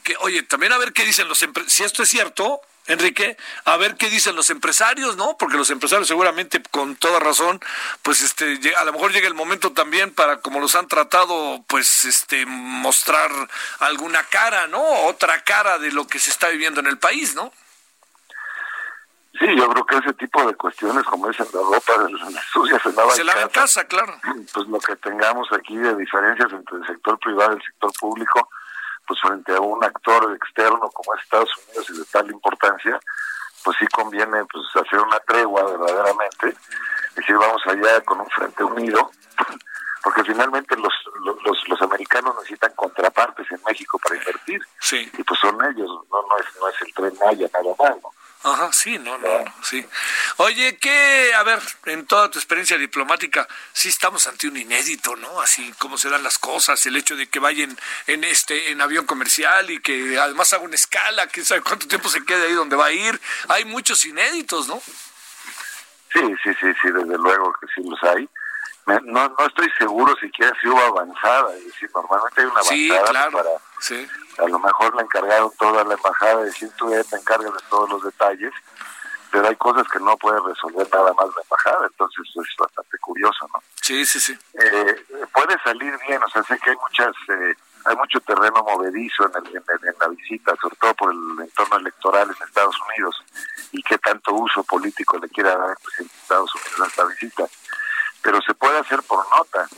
que, oye, también a ver qué dicen los empresarios, si esto es cierto, Enrique, a ver qué dicen los empresarios, ¿no? Porque los empresarios seguramente con toda razón, pues este, a lo mejor llega el momento también para, como los han tratado, pues este, mostrar alguna cara, ¿no? Otra cara de lo que se está viviendo en el país, ¿no? Sí, yo creo que ese tipo de cuestiones, como dicen la ropa sucia se lava se lava en casa, claro. Pues lo que tengamos aquí de diferencias entre el sector privado y el sector público, pues frente a un actor externo como es Estados Unidos y de tal importancia, pues sí conviene pues hacer una tregua verdaderamente, decir vamos allá con un frente unido, porque finalmente los, los, los americanos necesitan contrapartes en México para invertir, sí. y pues son ellos, no, no, es, no es el tren Maya nada más, ¿no? Ajá, sí, no, no, no, sí. Oye, ¿qué, a ver, en toda tu experiencia diplomática, sí estamos ante un inédito, ¿no? Así como se dan las cosas, el hecho de que vayan en este, en avión comercial y que además haga una escala, quién sabe cuánto tiempo se quede ahí donde va a ir. Hay muchos inéditos, ¿no? Sí, sí, sí, sí, desde luego que sí los hay. No, no estoy seguro siquiera si hubo avanzada, es decir, normalmente hay una avanzada sí, claro, para... Sí a lo mejor le encargaron toda la embajada, decir tú te encargas de todos los detalles, pero hay cosas que no puede resolver nada más la embajada, entonces es bastante curioso, ¿no? Sí, sí, sí. Eh, puede salir bien, o sea, sé que hay muchas, eh, hay mucho terreno movedizo en, el, en, la visita, sobre todo por el entorno electoral en Estados Unidos, y qué tanto uso político le quiera dar el presidente de Estados Unidos a esta visita, pero se puede hacer por nota.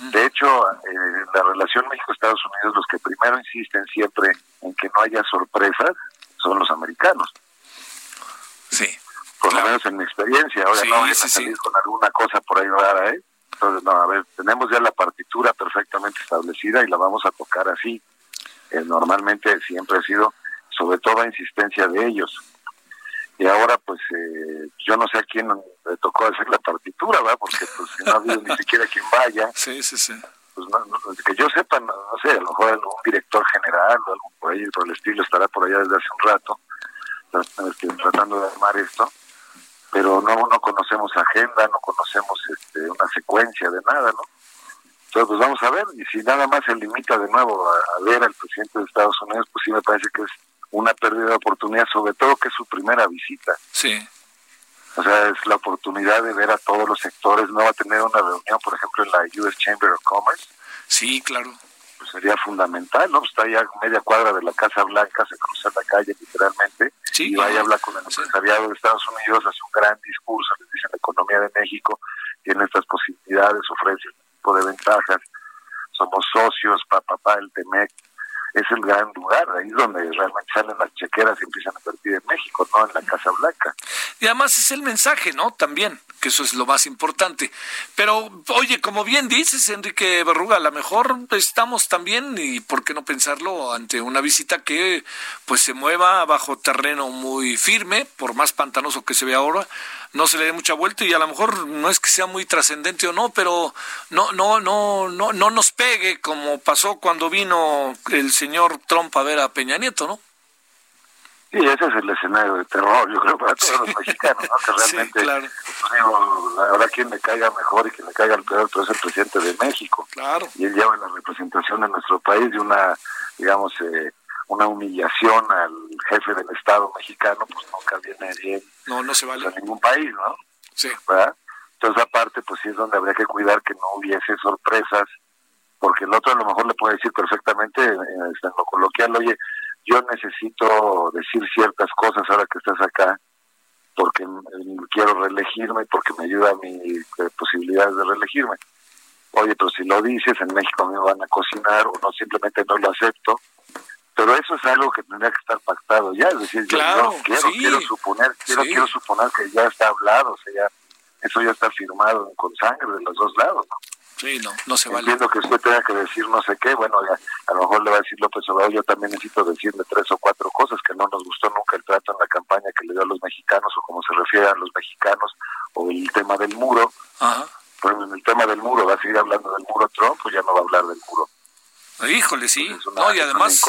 De hecho, en la relación México-Estados Unidos, los que primero insisten siempre en que no haya sorpresas son los americanos. Sí. Por lo menos en mi experiencia. Ahora no voy a salir con alguna cosa por ahí rara, ¿eh? Entonces, no, a ver, tenemos ya la partitura perfectamente establecida y la vamos a tocar así. Eh, normalmente siempre ha sido, sobre todo a insistencia de ellos y ahora pues eh, yo no sé a quién le tocó hacer la partitura, ¿verdad? Porque pues no ha habido ni siquiera quien vaya. Sí, sí, sí. Pues no, que yo sepa, no, sé, a lo mejor algún director general o algo por ahí, por el estilo, estará por allá desde hace un rato tratando de armar esto, pero no no conocemos agenda, no conocemos este, una secuencia de nada, ¿no? Entonces, pues vamos a ver, y si nada más se limita de nuevo a, ver al presidente de Estados Unidos, pues sí me parece que es una pérdida de oportunidad, sobre todo que es su primera visita. Sí. O sea, es la oportunidad de ver a todos los sectores. No va a tener una reunión, por ejemplo, en la US Chamber of Commerce. Sí, claro. Pues sería fundamental, ¿no? Pues está ya media cuadra de la Casa Blanca, se cruza la calle literalmente. Sí, y vaya a hablar con el empresariado de Estados Unidos, hace un gran discurso, les dice la economía de México tiene estas posibilidades, ofrece este tipo de ventajas. Somos socios, papá, pa, el TEMEC, es el gran lugar, ahí es donde realmente salen las chequeras y empiezan a partir en México, no en la Casa Blanca. Y además es el mensaje, ¿no? También, que eso es lo más importante. Pero, oye, como bien dices, Enrique Berruga, a lo mejor estamos también, y por qué no pensarlo, ante una visita que pues se mueva bajo terreno muy firme, por más pantanoso que se vea ahora, no se le dé mucha vuelta y a lo mejor no es que sea muy trascendente o no, pero no, no, no, no, no nos pegue como pasó cuando vino el señor Trump a ver a Peña Nieto, ¿no? Sí, ese es el escenario de terror, yo creo, para todos los mexicanos, ¿no? Que realmente, sí, claro. pues, habrá quien le caiga mejor y quien le caiga el peor, pero es el presidente de México. Claro. Y él lleva la representación de nuestro país de una, digamos, eh, una humillación al jefe del Estado mexicano, pues nunca viene bien no, no se vale. a ningún país, ¿no? Sí. ¿verdad? Entonces, aparte, pues sí es donde habría que cuidar que no hubiese sorpresas, porque el otro a lo mejor le puede decir perfectamente, en lo coloquial, oye, yo necesito decir ciertas cosas ahora que estás acá, porque quiero reelegirme, porque me ayuda a mi eh, posibilidades de reelegirme. Oye, pero si lo dices, en México me van a cocinar o no, simplemente no lo acepto pero eso es algo que tendría que estar pactado ya, es decir, yo no, quiero, quiero suponer, quiero, quiero suponer que ya está hablado, o sea, ya, eso ya está firmado con sangre de los dos lados, ¿no? Sí, no, no se vale. Entiendo que usted tenga que decir no sé qué, bueno, ya, a lo mejor le va a decir López Obrador, yo también necesito decirle tres o cuatro cosas, que no nos gustó nunca el trato en la campaña que le dio a los mexicanos, o como se refiere a los mexicanos, o el tema del muro. Ajá. Pero en el tema del muro, va a seguir hablando del muro Trump, pues ya no va a hablar del muro. Híjole, sí. no, y además,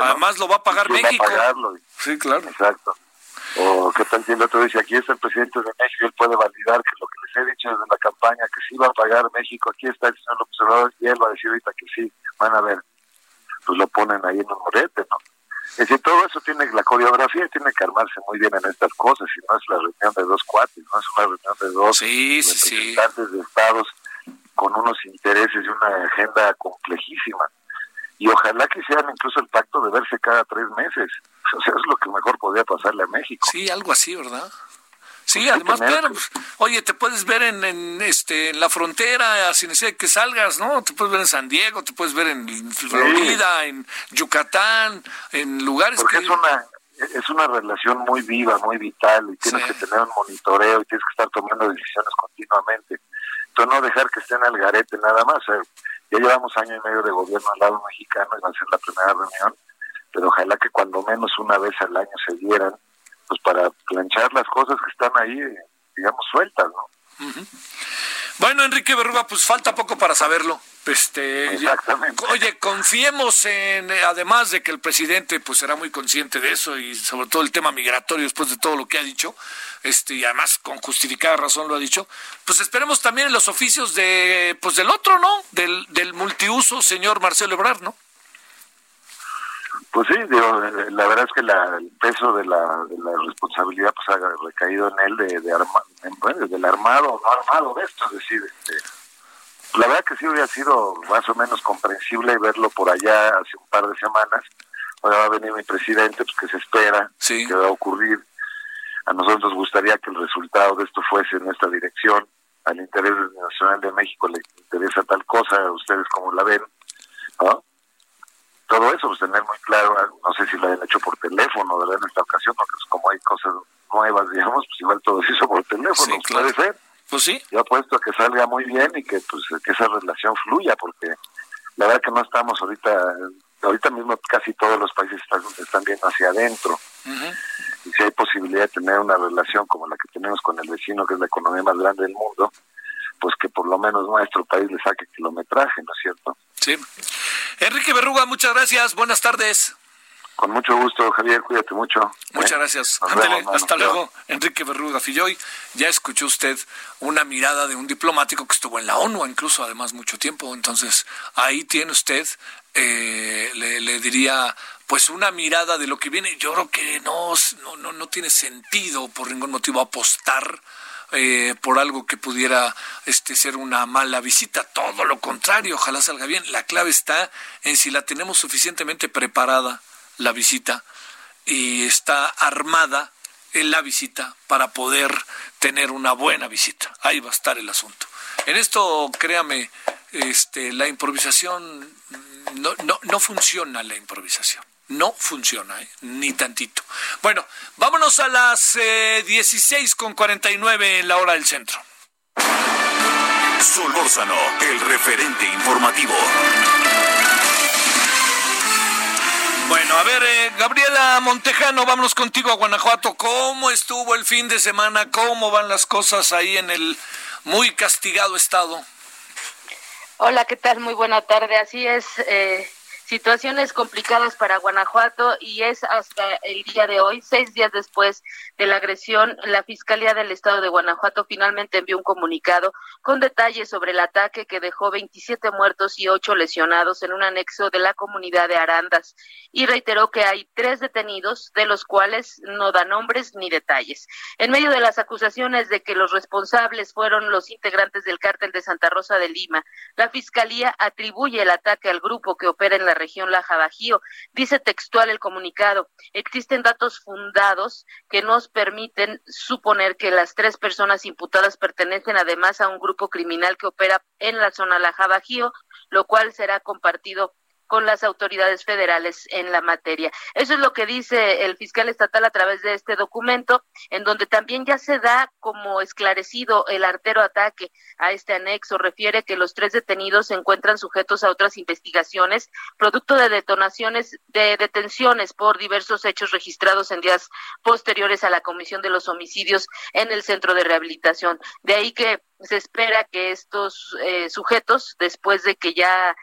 además lo va a pagar México. Sí, claro. Exacto. O qué tal si el otro dice, aquí está el presidente de México, él puede validar que lo que les he dicho desde la campaña, que sí va a pagar México, aquí está el señor observador y él va a decir ahorita que sí, van a ver, pues lo ponen ahí en un morete, ¿no? Es decir, todo eso tiene, la coreografía tiene que armarse muy bien en estas cosas, y no es la reunión de dos cuates, no es una reunión de dos sí, representantes de estados con unos intereses y una agenda complejísima y ojalá que hicieran incluso el pacto de verse cada tres meses. O sea, es lo que mejor podría pasarle a México. Sí, algo así, ¿verdad? Sí, pues además, ver, pues, oye, te puedes ver en, este en la frontera, sin necesidad que salgas, ¿no? Te puedes ver en San Diego, te puedes ver en Florida, en Yucatán, en lugares Porque es una es una relación muy viva, muy vital y tienes que tener un monitoreo y tienes que estar tomando decisiones continuamente. Entonces no dejar que estén al garete nada más. Ya llevamos año y medio de gobierno al lado mexicano y va a ser la primera reunión, pero ojalá que cuando menos una vez al año se dieran, pues para planchar las cosas que están ahí, digamos, sueltas, ¿no? Bueno, Enrique Berruga, pues falta poco para saberlo. Este, Exactamente. Oye, confiemos en, además de que el presidente pues será muy consciente de eso y sobre todo el tema migratorio después de todo lo que ha dicho, este, y además con justificada razón lo ha dicho, pues esperemos también en los oficios de, pues del otro, ¿no? Del, del multiuso, señor Marcelo Ebrard, ¿no? Pues sí, digo, la verdad es que el peso de la, de la responsabilidad pues ha recaído en él de, de arma, del armado no armado de esto, es decir, este, la verdad que sí hubiera sido más o menos comprensible verlo por allá hace un par de semanas. Ahora va a venir mi presidente, pues que se espera, que va a ocurrir. A nosotros nos gustaría que el resultado de esto fuese en esta dirección. Al interés nacional de México le interesa tal cosa, a ustedes como la ven, ¿no? Todo eso, pues tener muy claro, no sé si lo hayan hecho por teléfono, ¿verdad? En esta ocasión, porque pues, como hay cosas nuevas, digamos, pues igual todo se hizo por teléfono, puede ser. Pues sí. Yo apuesto a que salga muy bien y que pues que esa relación fluya, porque la verdad que no estamos ahorita, ahorita mismo casi todos los países están, están viendo hacia adentro. Y si hay posibilidad de tener una relación como la que tenemos con el vecino, que es la economía más grande del mundo, pues que por lo menos nuestro país le saque kilometraje, ¿no es cierto? Sí. Enrique Berruga, muchas gracias. Buenas tardes. Con mucho gusto, Javier, cuídate mucho. Muchas ¿eh? gracias. hasta luego, Enrique Berruda Filloy. Ya escuchó usted una mirada de un diplomático que estuvo en la ONU, incluso además mucho tiempo. Entonces, ahí tiene usted, eh, le, diría, pues una mirada de lo que viene. Yo creo que no, no, no tiene sentido por ningún motivo apostar eh, por algo que pudiera este, ser una mala visita. Todo lo contrario, ojalá salga bien. La clave está en si la tenemos suficientemente preparada la visita y está armada en la visita para poder tener una buena visita. Ahí va a estar el asunto. En esto, créame, este, la improvisación no, no, no funciona la improvisación no funciona, ¿eh? ni tantito. Bueno, vámonos a las eh, 16 con 49 en la hora del centro. Solórzano, el referente informativo. Bueno, a ver, eh, Gabriela Montejano, vámonos contigo a Guanajuato. ¿Cómo estuvo el fin de semana? ¿Cómo van las cosas ahí en el muy castigado estado? Hola, ¿qué tal? Muy buena tarde. Así es. Eh situaciones complicadas para Guanajuato y es hasta el día de hoy, seis días después de la agresión, la Fiscalía del Estado de Guanajuato finalmente envió un comunicado con detalles sobre el ataque que dejó 27 muertos y 8 lesionados en un anexo de la comunidad de Arandas y reiteró que hay tres detenidos, de los cuales no da nombres ni detalles. En medio de las acusaciones de que los responsables fueron los integrantes del cártel de Santa Rosa de Lima, la Fiscalía atribuye el ataque al grupo que opera en la región Laja Bajío. Dice textual el comunicado, existen datos fundados que nos permiten suponer que las tres personas imputadas pertenecen además a un grupo criminal que opera en la zona Laja Bajío, lo cual será compartido con las autoridades federales en la materia. Eso es lo que dice el fiscal estatal a través de este documento, en donde también ya se da como esclarecido el artero ataque a este anexo. Refiere que los tres detenidos se encuentran sujetos a otras investigaciones, producto de detonaciones, de detenciones por diversos hechos registrados en días posteriores a la comisión de los homicidios en el centro de rehabilitación. De ahí que se espera que estos eh, sujetos, después de que ya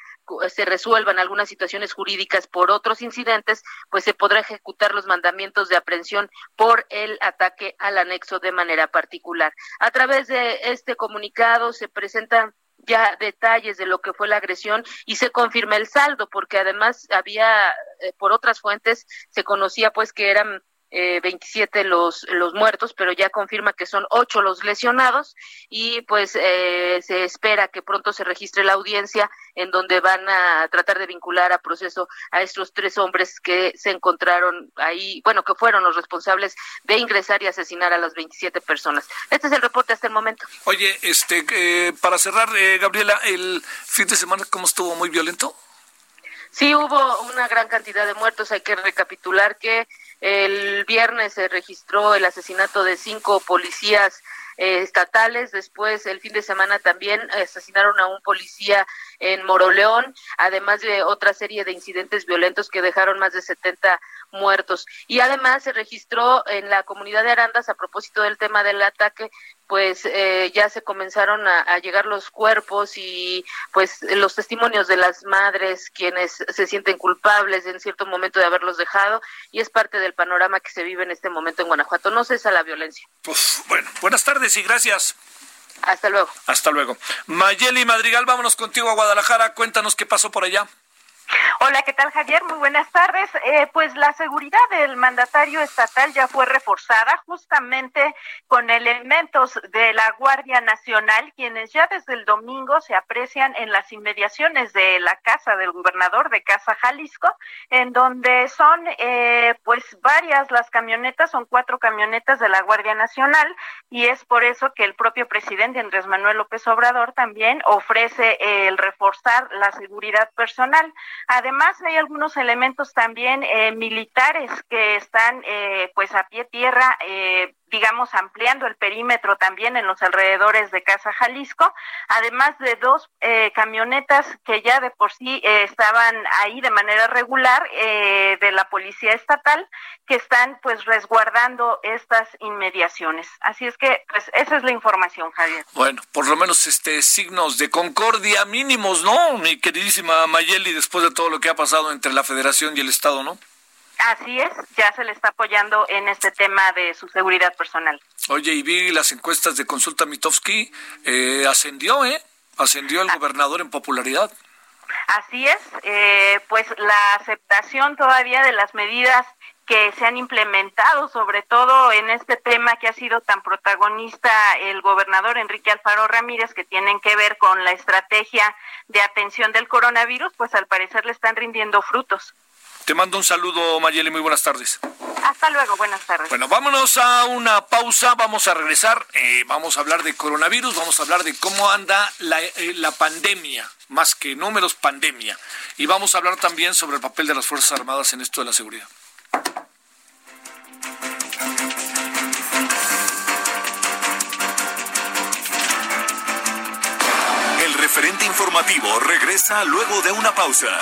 se resuelvan algunas situaciones jurídicas por otros incidentes, pues se podrá ejecutar los mandamientos de aprehensión por el ataque al anexo de manera particular. A través de este comunicado se presentan ya detalles de lo que fue la agresión y se confirma el saldo porque además había eh, por otras fuentes se conocía pues que eran eh, 27 los, los muertos, pero ya confirma que son ocho los lesionados y pues eh, se espera que pronto se registre la audiencia en donde van a tratar de vincular a proceso a estos tres hombres que se encontraron ahí, bueno, que fueron los responsables de ingresar y asesinar a las 27 personas. Este es el reporte hasta el momento. Oye, este, eh, para cerrar, eh, Gabriela, el fin de semana, ¿cómo estuvo? ¿Muy violento? Sí, hubo una gran cantidad de muertos. Hay que recapitular que el viernes se registró el asesinato de cinco policías eh, estatales. Después, el fin de semana también asesinaron a un policía en Moroleón, además de otra serie de incidentes violentos que dejaron más de 70 muertos. Y además se registró en la comunidad de Arandas, a propósito del tema del ataque, pues eh, ya se comenzaron a, llegar los cuerpos y pues los testimonios de las madres quienes se sienten culpables en cierto momento de haberlos dejado y es parte del panorama que se vive en este momento en Guanajuato. No cesa la violencia. Pues bueno, buenas tardes y gracias. Hasta luego. Hasta luego. Mayeli Madrigal, vámonos contigo a Guadalajara. Cuéntanos qué pasó por allá. Hola, ¿qué tal Javier? Muy buenas tardes. Eh, pues la seguridad del mandatario estatal ya fue reforzada justamente con elementos de la Guardia Nacional, quienes ya desde el domingo se aprecian en las inmediaciones de la casa del gobernador de Casa Jalisco, en donde son eh, pues varias las camionetas, son cuatro camionetas de la Guardia Nacional y es por eso que el propio presidente Andrés Manuel López Obrador también ofrece el reforzar la seguridad personal. Además, hay algunos elementos también eh, militares que están eh, pues a pie tierra eh, digamos, ampliando el perímetro también en los alrededores de Casa Jalisco, además de dos eh, camionetas que ya de por sí eh, estaban ahí de manera regular eh, de la Policía Estatal, que están pues resguardando estas inmediaciones. Así es que, pues, esa es la información, Javier. Bueno, por lo menos este signos de concordia mínimos, ¿no? Mi queridísima Mayeli, después de todo lo que ha pasado entre la Federación y el Estado, ¿no? Así es, ya se le está apoyando en este tema de su seguridad personal. Oye, y vi las encuestas de Consulta Mitofsky, eh, ascendió, ¿eh? Ascendió el ah. gobernador en popularidad. Así es, eh, pues la aceptación todavía de las medidas que se han implementado, sobre todo en este tema que ha sido tan protagonista el gobernador Enrique Alfaro Ramírez, que tienen que ver con la estrategia de atención del coronavirus, pues al parecer le están rindiendo frutos. Te mando un saludo, Mayeli, muy buenas tardes. Hasta luego, buenas tardes. Bueno, vámonos a una pausa, vamos a regresar, eh, vamos a hablar de coronavirus, vamos a hablar de cómo anda la, eh, la pandemia, más que números, pandemia. Y vamos a hablar también sobre el papel de las Fuerzas Armadas en esto de la seguridad. El referente informativo regresa luego de una pausa.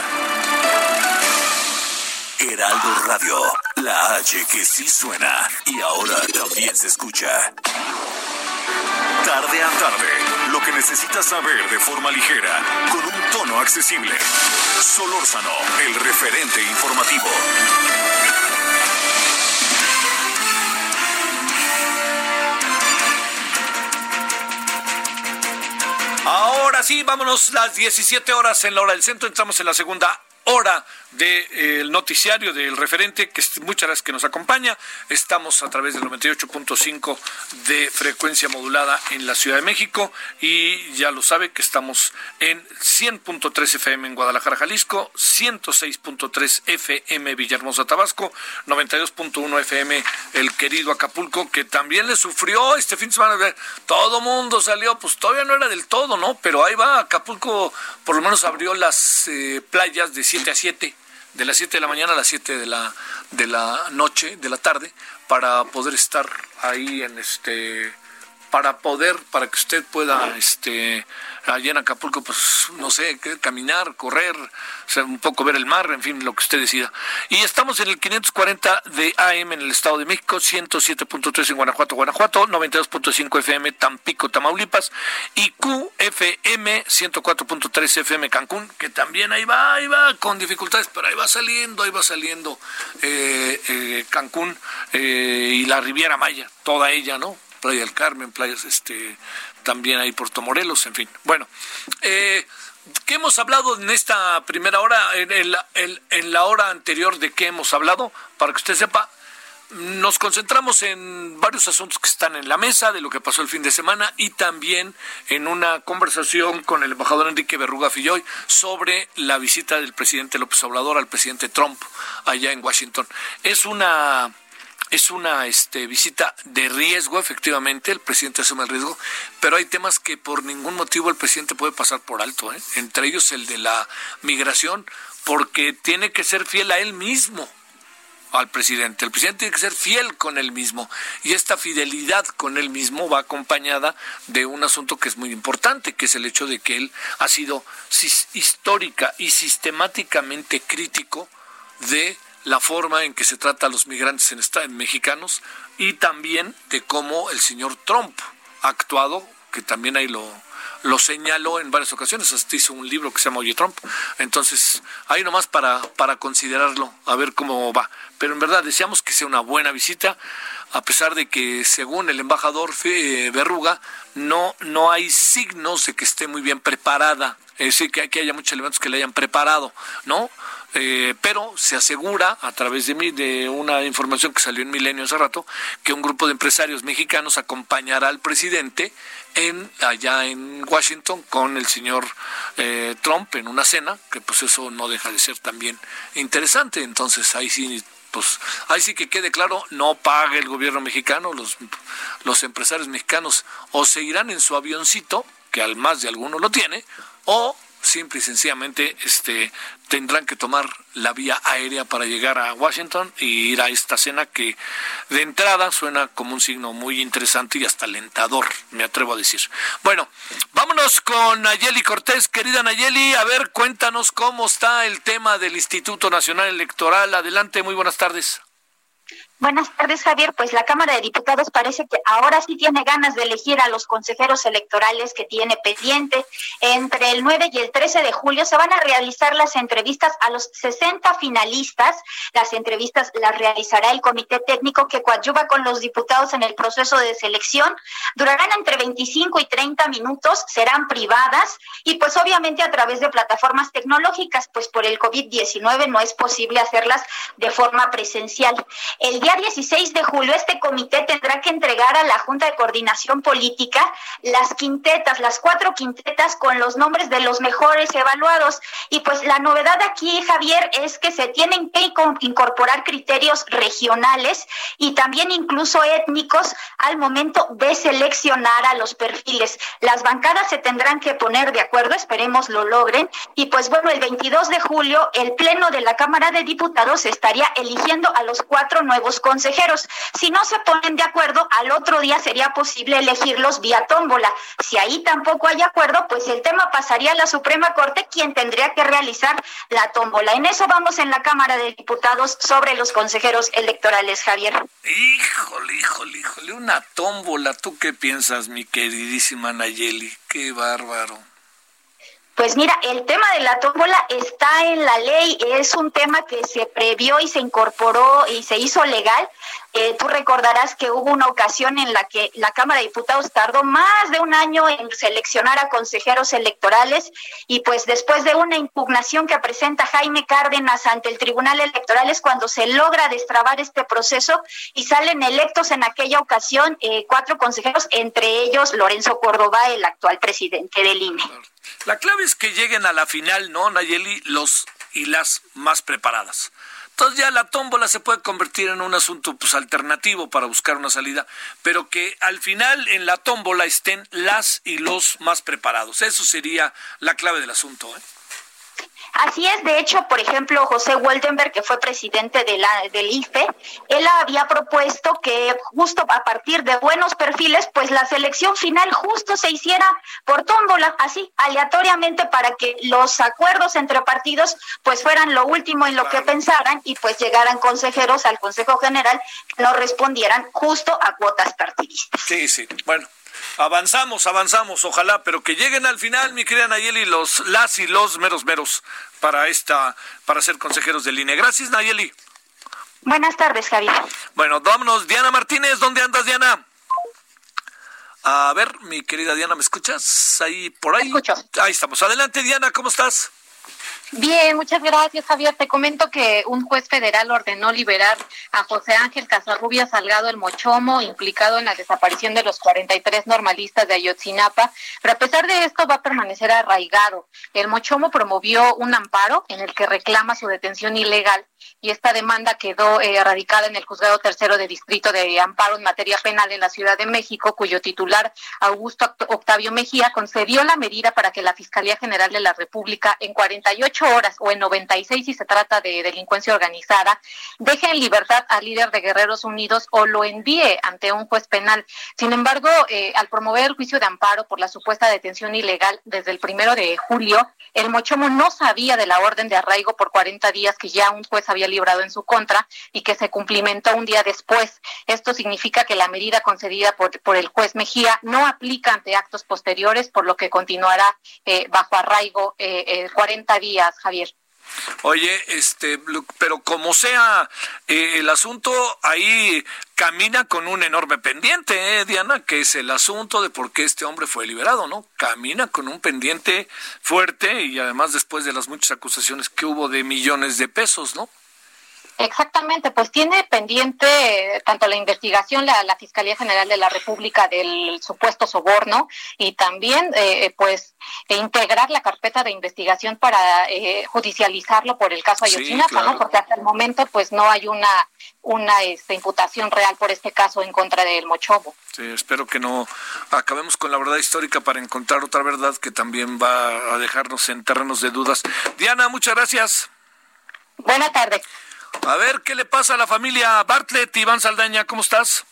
Heraldo Radio, la H que sí suena y ahora también se escucha. Tarde a tarde, lo que necesitas saber de forma ligera, con un tono accesible. Solórzano, el referente informativo. Ahora sí, vámonos las 17 horas en la hora del centro. Entramos en la segunda hora del eh, noticiario del referente, que muchas gracias que nos acompaña. Estamos a través del 98.5 de frecuencia modulada en la Ciudad de México y ya lo sabe que estamos en 100.3 FM en Guadalajara, Jalisco, 106.3 FM Villahermosa, Tabasco, 92.1 FM el querido Acapulco, que también le sufrió este fin de semana. Todo mundo salió, pues todavía no era del todo, ¿no? Pero ahí va, Acapulco por lo menos abrió las eh, playas de 7 a 7 de las 7 de la mañana a las 7 de la, de la noche, de la tarde, para poder estar ahí en este para poder, para que usted pueda, este, allá en Acapulco, pues, no sé, caminar, correr, un poco ver el mar, en fin, lo que usted decida. Y estamos en el 540 de AM en el Estado de México, 107.3 en Guanajuato, Guanajuato, 92.5 FM Tampico, Tamaulipas, y QFM 104.3 FM Cancún, que también ahí va, ahí va, con dificultades, pero ahí va saliendo, ahí va saliendo eh, eh, Cancún eh, y la Riviera Maya, toda ella, ¿no? Playa del Carmen, playas este, también ahí Puerto Morelos, en fin. Bueno, eh, ¿qué hemos hablado en esta primera hora, en, la, en, la hora anterior de qué hemos hablado? Para que usted sepa, nos concentramos en varios asuntos que están en la mesa de lo que pasó el fin de semana y también en una conversación con el embajador Enrique Berruga Filloy sobre la visita del presidente López Obrador al presidente Trump allá en Washington. Es una es una este, visita de riesgo, efectivamente, el presidente asume el riesgo, pero hay temas que por ningún motivo el presidente puede pasar por alto, ¿eh? entre ellos el de la migración, porque tiene que ser fiel a él mismo, al presidente. El presidente tiene que ser fiel con él mismo y esta fidelidad con él mismo va acompañada de un asunto que es muy importante, que es el hecho de que él ha sido histórica y sistemáticamente crítico de la forma en que se trata a los migrantes en, mexicanos y también de cómo el señor Trump ha actuado, que también ahí lo, lo señaló en varias ocasiones, hasta hizo un libro que se llama Oye Trump. Entonces, ahí nomás para, para considerarlo, a ver cómo va. Pero en verdad deseamos que sea una buena visita, a pesar de que según el embajador Berruga, no, no hay signos de que esté muy bien preparada, es decir, que, que haya muchos elementos que le hayan preparado, ¿no? Eh, pero se asegura a través de, de una información que salió en Milenio hace rato que un grupo de empresarios mexicanos acompañará al presidente en allá en Washington con el señor eh, Trump en una cena que pues eso no deja de ser también interesante. Entonces ahí sí pues ahí sí que quede claro no pague el gobierno mexicano los los empresarios mexicanos o seguirán en su avioncito que al más de alguno lo tiene o simple y sencillamente este, tendrán que tomar la vía aérea para llegar a Washington y ir a esta cena que de entrada suena como un signo muy interesante y hasta alentador, me atrevo a decir. Bueno, vámonos con Nayeli Cortés, querida Nayeli, a ver, cuéntanos cómo está el tema del Instituto Nacional Electoral. Adelante, muy buenas tardes. Buenas tardes, Javier. Pues la Cámara de Diputados parece que ahora sí tiene ganas de elegir a los consejeros electorales que tiene pendiente. Entre el 9 y el 13 de julio se van a realizar las entrevistas a los 60 finalistas. Las entrevistas las realizará el comité técnico que coadyuva con los diputados en el proceso de selección. Durarán entre 25 y 30 minutos, serán privadas y pues obviamente a través de plataformas tecnológicas, pues por el COVID-19 no es posible hacerlas de forma presencial. El día 16 de julio este comité tendrá que entregar a la Junta de Coordinación Política las quintetas, las cuatro quintetas con los nombres de los mejores evaluados. Y pues la novedad aquí, Javier, es que se tienen que incorporar criterios regionales y también incluso étnicos al momento de seleccionar a los perfiles. Las bancadas se tendrán que poner de acuerdo, esperemos lo logren. Y pues bueno, el 22 de julio el Pleno de la Cámara de Diputados estaría eligiendo a los cuatro nuevos consejeros. Si no se ponen de acuerdo, al otro día sería posible elegirlos vía tómbola. Si ahí tampoco hay acuerdo, pues el tema pasaría a la Suprema Corte, quien tendría que realizar la tómbola. En eso vamos en la Cámara de Diputados sobre los consejeros electorales, Javier. Híjole, híjole, híjole, una tómbola. ¿Tú qué piensas, mi queridísima Nayeli? Qué bárbaro. Pues mira, el tema de la tómbola está en la ley, es un tema que se previó y se incorporó y se hizo legal. Tú recordarás que hubo una ocasión en la que la Cámara de Diputados tardó más de un año en seleccionar a consejeros electorales y pues después de una impugnación que presenta Jaime Cárdenas ante el Tribunal Electoral es cuando se logra destrabar este proceso y salen electos en aquella ocasión eh, cuatro consejeros, entre ellos Lorenzo Córdoba, el actual presidente del INE. La clave es que lleguen a la final, ¿no, Nayeli? Los y las más preparadas. Entonces ya la tómbola se puede convertir en un asunto pues alternativo para buscar una salida, pero que al final en la tómbola estén las y los más preparados. Eso sería la clave del asunto. ¿eh? Así es, de hecho, por ejemplo, José Woldenberg, que fue presidente de la, del IFE, él había propuesto que justo a partir de buenos perfiles, pues la selección final justo se hiciera por tómbola, así, aleatoriamente, para que los acuerdos entre partidos pues fueran lo último en lo que pensaran y pues llegaran consejeros al Consejo General que no respondieran justo a cuotas partidistas. Sí, sí, bueno. Avanzamos, avanzamos, ojalá, pero que lleguen al final, mi querida Nayeli, los las y los meros meros para esta, para ser consejeros del INE. Gracias, Nayeli. Buenas tardes, Javier. Bueno, vámonos. Diana Martínez, ¿dónde andas, Diana? A ver, mi querida Diana, ¿me escuchas? Ahí, por ahí. Escucho. Ahí estamos. Adelante, Diana, ¿cómo estás? Bien, muchas gracias, Javier. Te comento que un juez federal ordenó liberar a José Ángel Casarrubia Salgado el Mochomo, implicado en la desaparición de los 43 normalistas de Ayotzinapa, pero a pesar de esto va a permanecer arraigado. El Mochomo promovió un amparo en el que reclama su detención ilegal y esta demanda quedó eh, radicada en el juzgado tercero de distrito de amparo en materia penal en la Ciudad de México, cuyo titular Augusto Octavio Mejía concedió la medida para que la Fiscalía General de la República en 48 horas o en 96 si se trata de delincuencia organizada deje en libertad al líder de Guerreros Unidos o lo envíe ante un juez penal. Sin embargo, eh, al promover el juicio de amparo por la supuesta detención ilegal desde el primero de julio, el Mochomo no sabía de la orden de arraigo por 40 días que ya un juez había librado en su contra y que se cumplimentó un día después. Esto significa que la medida concedida por, por el juez Mejía no aplica ante actos posteriores, por lo que continuará eh, bajo arraigo eh, 40 días, Javier. Oye, este, pero como sea, eh, el asunto ahí camina con un enorme pendiente, ¿eh, Diana, que es el asunto de por qué este hombre fue liberado, ¿no? Camina con un pendiente fuerte y además después de las muchas acusaciones que hubo de millones de pesos, ¿no? Exactamente, pues tiene pendiente eh, tanto la investigación, la, la Fiscalía General de la República del supuesto soborno y también eh, pues integrar la carpeta de investigación para eh, judicializarlo por el caso Ayotzinapa, ¿no? Porque hasta el momento pues no hay una una este, imputación real por este caso en contra del Mochobo. Sí, espero que no acabemos con la verdad histórica para encontrar otra verdad que también va a dejarnos en terrenos de dudas. Diana, muchas gracias. Buena tarde. A ver, ¿qué le pasa a la familia Bartlett? Iván Saldaña, ¿cómo estás?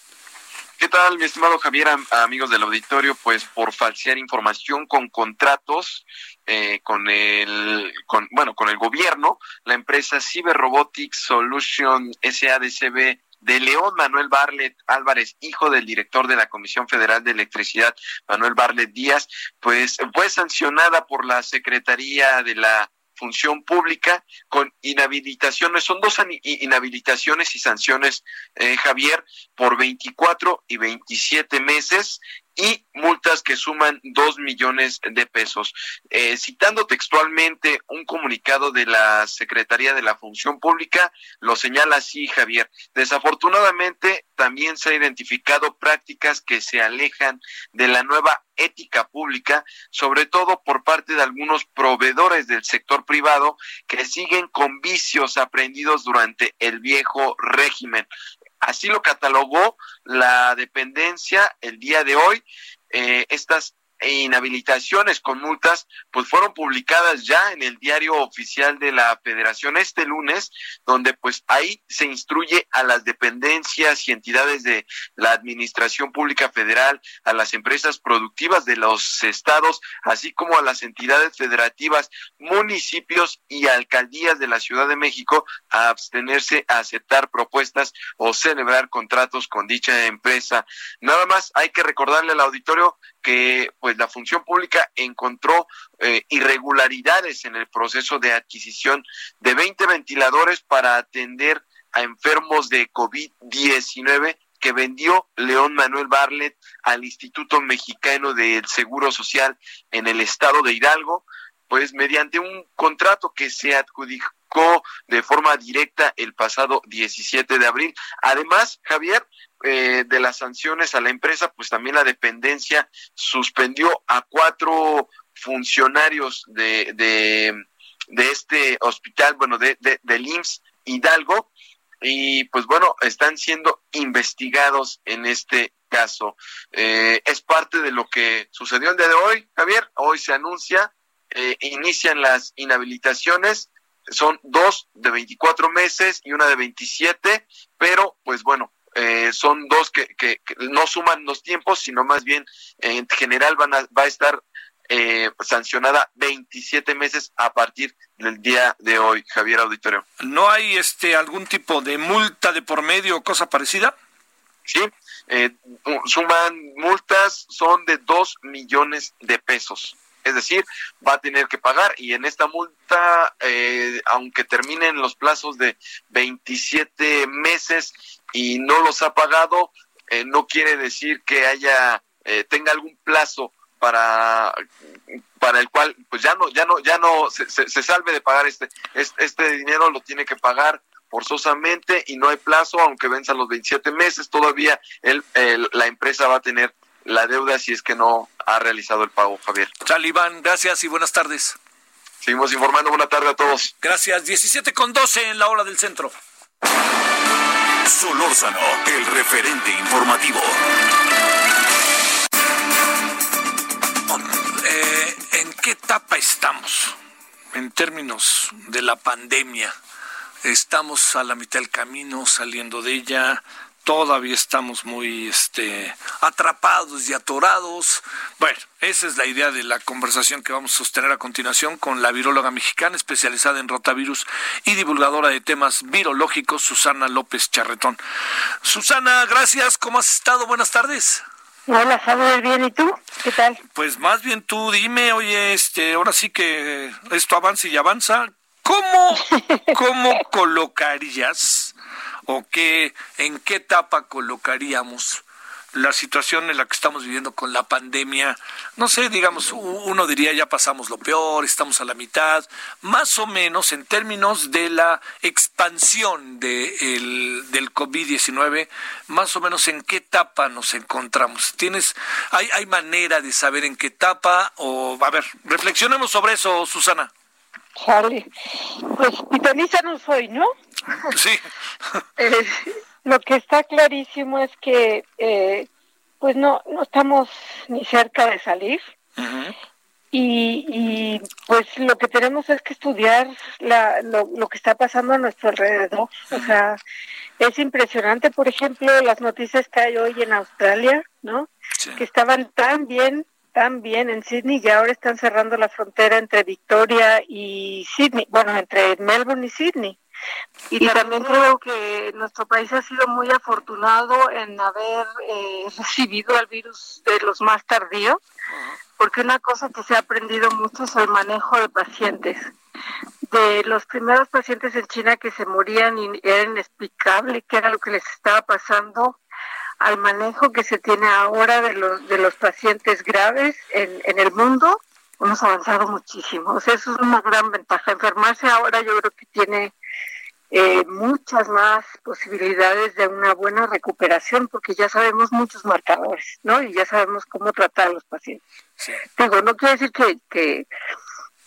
¿Qué tal, mi estimado Javier, amigos del auditorio? Pues por falsear información con contratos eh, con el, con, bueno, con el gobierno, la empresa Cyber Robotics Solution SADCB de León Manuel Barlet Álvarez, hijo del director de la Comisión Federal de Electricidad, Manuel Barlet Díaz, pues fue sancionada por la Secretaría de la función pública con inhabilitaciones. Son dos inhabilitaciones y sanciones, eh, Javier, por 24 y 27 meses y multas que suman dos millones de pesos. Eh, citando textualmente un comunicado de la Secretaría de la Función Pública, lo señala así Javier. Desafortunadamente, también se han identificado prácticas que se alejan de la nueva ética pública, sobre todo por parte de algunos proveedores del sector privado que siguen con vicios aprendidos durante el viejo régimen. Así lo catalogó la dependencia el día de hoy. Eh, estas inhabilitaciones con multas, pues fueron publicadas ya en el diario oficial de la Federación este lunes, donde pues ahí se instruye a las dependencias y entidades de la Administración Pública Federal, a las empresas productivas de los estados, así como a las entidades federativas, municipios y alcaldías de la Ciudad de México a abstenerse a aceptar propuestas o celebrar contratos con dicha empresa. Nada más hay que recordarle al auditorio que pues la función pública encontró eh, irregularidades en el proceso de adquisición de 20 ventiladores para atender a enfermos de COVID-19 que vendió León Manuel Barlet al Instituto Mexicano del Seguro Social en el estado de Hidalgo, pues mediante un contrato que se adjudicó de forma directa el pasado 17 de abril. Además, Javier, eh, de las sanciones a la empresa, pues también la dependencia suspendió a cuatro funcionarios de, de, este hospital, bueno, de, de, del IMSS Hidalgo, y pues bueno, están siendo investigados en este caso. Eh, es parte de lo que sucedió el día de hoy, Javier. Hoy se anuncia, eh, inician las inhabilitaciones, son dos de 24 meses y una de 27, pero pues bueno, eh, son dos que, que, no suman los tiempos, sino más bien en general van a, va a estar eh, sancionada 27 meses a partir del día de hoy, Javier Auditorio. ¿No hay este algún tipo de multa de por medio o cosa parecida? Sí, eh, suman multas, son de 2 millones de pesos. Es decir, va a tener que pagar. Y en esta multa, eh, aunque terminen los plazos de 27 meses y no los ha pagado, eh, no quiere decir que haya eh, tenga algún plazo para para el cual pues ya no ya no ya no se, se, salve de pagar este, este, dinero lo tiene que pagar forzosamente y no hay plazo aunque venzan los 27 meses. Todavía el, la empresa va a tener la deuda si es que no ha realizado el pago, Javier. Talibán, gracias y buenas tardes. Seguimos informando. Buenas tardes a todos. Gracias. 17 con 12 en la hora del centro. Solórzano, el referente informativo. Eh, ¿En qué etapa estamos en términos de la pandemia? Estamos a la mitad del camino, saliendo de ella todavía estamos muy este, atrapados y atorados. Bueno, esa es la idea de la conversación que vamos a sostener a continuación con la viróloga mexicana especializada en rotavirus y divulgadora de temas virológicos, Susana López Charretón. Susana, gracias. ¿Cómo has estado? Buenas tardes. Hola, Javier, bien, ¿y tú? ¿Qué tal? Pues más bien tú dime, oye, este, ahora sí que esto avanza y avanza. ¿Cómo, cómo colocarías o qué, en qué etapa colocaríamos la situación en la que estamos viviendo con la pandemia, no sé, digamos, uno diría ya pasamos lo peor, estamos a la mitad, más o menos en términos de la expansión de el, del COVID-19, más o menos en qué etapa nos encontramos. ¿Tienes, hay, hay manera de saber en qué etapa? O, a ver, reflexionemos sobre eso, Susana. Charlie, pues no soy, ¿no? Sí. Eh, lo que está clarísimo es que, eh, pues no, no estamos ni cerca de salir. y, y, pues lo que tenemos es que estudiar la, lo, lo que está pasando a nuestro alrededor. O sea, es impresionante, por ejemplo, las noticias que hay hoy en Australia, ¿no? Que estaban tan bien bien en Sydney y ahora están cerrando la frontera entre Victoria y Sydney, bueno, entre Melbourne y Sydney. Y también creo que nuestro país ha sido muy afortunado en haber eh, recibido el virus de los más tardíos, porque una cosa que se ha aprendido mucho es el manejo de pacientes. De los primeros pacientes en China que se morían y era inexplicable qué era lo que les estaba pasando, al manejo que se tiene ahora de los, de los pacientes graves en, en el mundo, hemos avanzado muchísimo. O sea, eso es una gran ventaja. Enfermarse ahora yo creo que tiene eh, muchas más posibilidades de una buena recuperación porque ya sabemos muchos marcadores, ¿no? Y ya sabemos cómo tratar a los pacientes. Digo, no quiere decir que, que,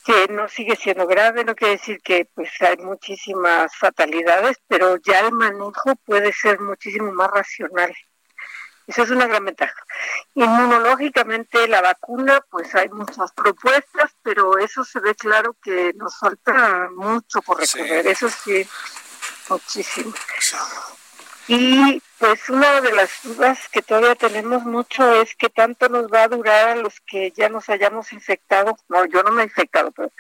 que no sigue siendo grave, no quiere decir que pues hay muchísimas fatalidades, pero ya el manejo puede ser muchísimo más racional. Esa es una gran ventaja. Inmunológicamente la vacuna, pues hay muchas propuestas, pero eso se ve claro que nos falta mucho por recorrer. Eso sí, muchísimo. Y pues una de las dudas que todavía tenemos mucho es que tanto nos va a durar a los que ya nos hayamos infectado, no, yo no me he infectado, pero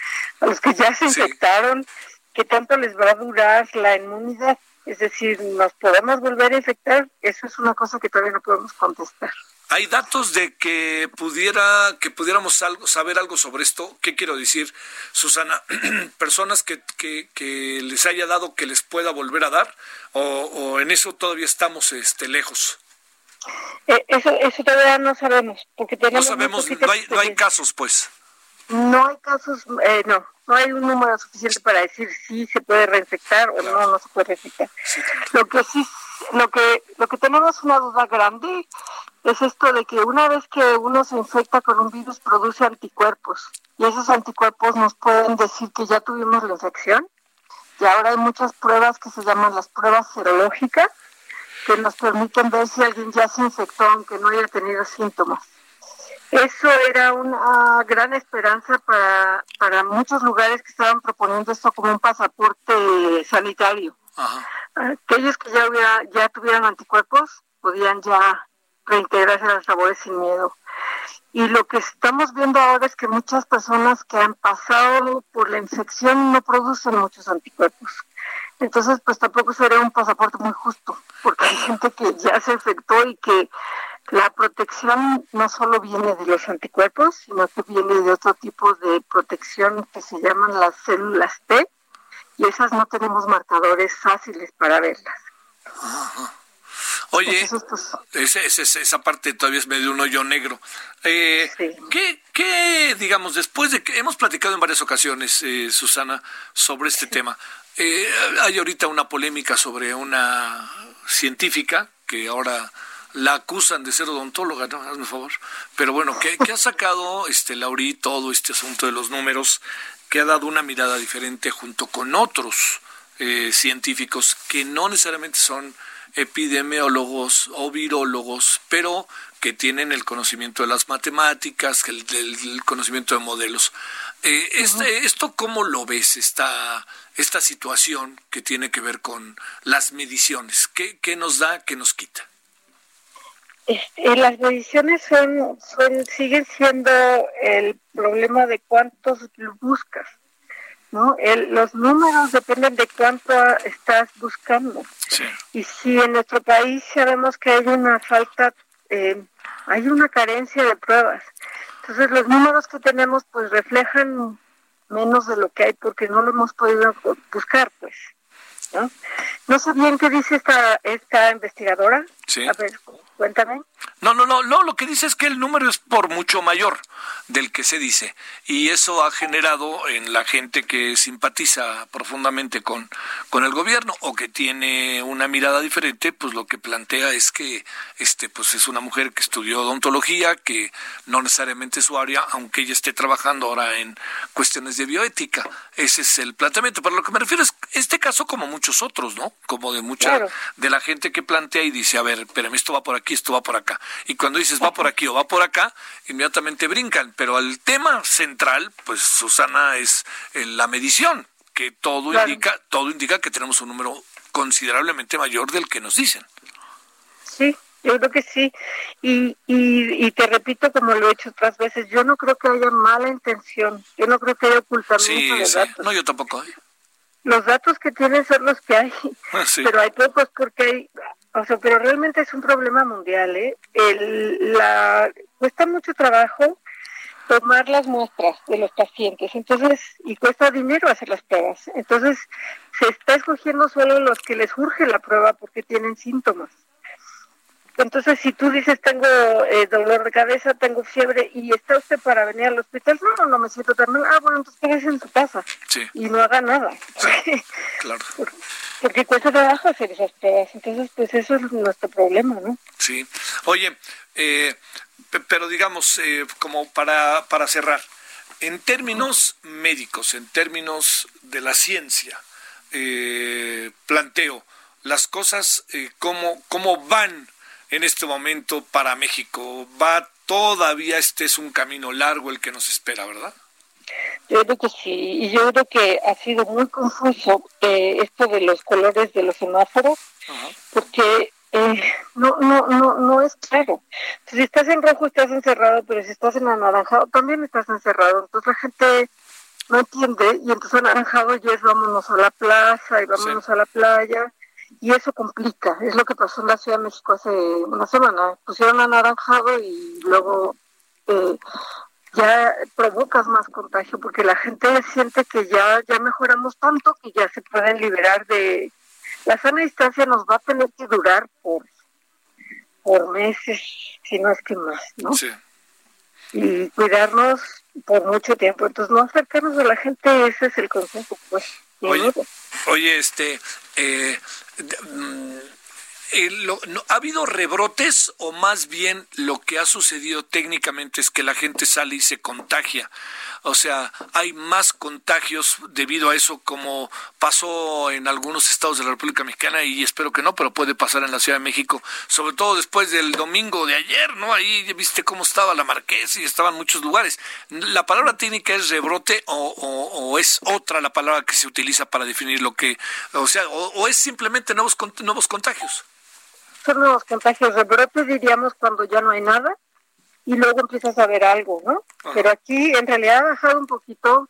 a los que ya se infectaron, que tanto les va a durar la inmunidad. Es decir, ¿nos podemos volver a infectar? Eso es una cosa que todavía no podemos contestar. ¿Hay datos de que pudiera que pudiéramos algo, saber algo sobre esto? ¿Qué quiero decir, Susana? ¿Personas que, que, les haya dado que les pueda volver a dar? ¿O, en eso todavía estamos este, lejos? Eh, eso, eso todavía no sabemos. Porque tenemos no sabemos, no hay, no hay casos, pues. No hay casos, eh, no, no hay un número suficiente para decir si se puede reinfectar o no, no se puede reinfectar. Lo que sí, lo que, lo que tenemos una duda grande es esto de que una vez que uno se infecta con un virus produce anticuerpos y esos anticuerpos nos pueden decir que ya tuvimos la infección y ahora hay muchas pruebas que se llaman las pruebas serológicas que nos permiten ver si alguien ya se infectó aunque no haya tenido síntomas. Eso era una gran esperanza para, para muchos lugares que estaban proponiendo esto como un pasaporte sanitario. Aquellos que ya, hubiera, ya tuvieran anticuerpos podían ya reintegrarse a las labores sin miedo. Y lo que estamos viendo ahora es que muchas personas que han pasado por la infección no producen muchos anticuerpos. Entonces, pues tampoco sería un pasaporte muy justo, porque hay gente que ya se infectó y que la protección no solo viene de los anticuerpos, sino que viene de otro tipo de protección que se llaman las células T, y esas no tenemos marcadores fáciles para verlas. Oye, esa parte todavía es medio un hoyo negro. Eh, ¿qué, digamos, después de que hemos platicado en varias ocasiones, eh, Susana, sobre este tema? Eh, hay ahorita una polémica sobre una científica que ahora la acusan de ser odontóloga, ¿no? Hazme favor. Pero bueno, que, ha sacado este Lauri todo este asunto de los números, que ha dado una mirada diferente junto con otros eh, científicos que no necesariamente son epidemiólogos o virólogos, pero que tienen el conocimiento de las matemáticas, el, el, conocimiento de modelos. Eh, este, ¿Esto cómo lo ves, esta, esta situación que tiene que ver con las mediciones? ¿Qué, qué nos da, qué nos quita? Este, las mediciones son, son, siguen siendo el problema de cuántos buscas, ¿no? los números dependen de cuánto estás buscando. Y si en nuestro país sabemos que hay una falta, eh, hay una carencia de pruebas. Entonces los números que tenemos pues reflejan menos de lo que hay porque no lo hemos podido buscar, pues. ¿no? No sé bien qué dice esta, esta investigadora. A ver, cuéntame. No, no, no, no, lo que dice es que el número es por mucho mayor del que se dice y eso ha generado en la gente que simpatiza profundamente con, con el gobierno o que tiene una mirada diferente, pues lo que plantea es que este pues es una mujer que estudió odontología, que no necesariamente es su área, aunque ella esté trabajando ahora en cuestiones de bioética. Ese es el planteamiento. Pero lo que me refiero es este caso como muchos otros, ¿no? Como de mucha de la gente que plantea y dice, a ver, pero esto va por aquí, esto va por acá. Y cuando dices va por aquí o va por acá, inmediatamente brincan. Pero el tema central, pues Susana, es eh, la medición, que todo indica, todo indica que tenemos un número considerablemente mayor del que nos dicen. Sí, yo creo que sí. Y, y, te repito, como lo he hecho otras veces, yo no creo que haya mala intención. Yo no creo que haya ocultamiento sí, sí. No, yo tampoco. ¿eh? los datos que tienen son los que hay, ah, pero hay pocos porque hay, o sea, pero realmente es un problema mundial, ¿eh? El, la, cuesta mucho trabajo tomar las muestras de los pacientes, entonces, y cuesta dinero hacer las pruebas. Entonces, se está escogiendo solo los que les urge la prueba porque tienen síntomas. Entonces, si tú dices, tengo eh, dolor de cabeza, tengo fiebre y está usted para venir al hospital, no, no, no me siento tan mal. Ah, bueno, entonces quédese en su casa y no haga nada. claro. Porque cuesta trabajo hacer esas pruebas. Entonces, pues eso es nuestro problema, ¿no? Sí. Oye, eh, pero digamos, eh, como para, para cerrar, en términos médicos, en términos de la ciencia, eh, planteo las cosas, eh, cómo, cómo van en este momento para México. Va todavía, este es un camino largo el que nos espera, ¿verdad? Yo creo que sí, y yo creo que ha sido muy confuso esto de los colores de los semáforos, porque eh, no, no, no, no es claro. Si estás en rojo estás encerrado, pero si estás en anaranjado también estás encerrado. Entonces la gente no entiende y entonces anaranjado ya es vámonos a la plaza y vámonos a la playa y eso complica. Es lo que pasó en la Ciudad de México hace una semana. Pusieron anaranjado y luego eh, ya provocas más contagio porque la gente siente que ya ya mejoramos tanto que ya se pueden liberar de la sana distancia nos va a tener que durar por, por meses, si no es que más, ¿no? Sí. Y cuidarnos por mucho tiempo. Entonces, no acercarnos a la gente, ese es el consejo, pues. Oye, oye, este, eh, eh, ¿ha habido rebrotes o más bien lo que ha sucedido técnicamente es que la gente sale y se contagia? O sea, hay más contagios debido a eso como pasó en algunos estados de la República Mexicana y espero que no, pero puede pasar en la Ciudad de México, sobre todo después del domingo de ayer, ¿no? Ahí viste cómo estaba la Marquesa y estaban muchos lugares. ¿La palabra técnica es rebrote o, es otra la palabra que se utiliza para definir lo que, o sea, o, es simplemente nuevos, nuevos contagios? Son nuevos contagios. Rebrote diríamos cuando ya no hay nada y luego empiezas a ver algo, ¿no? Pero aquí en realidad ha bajado un poquito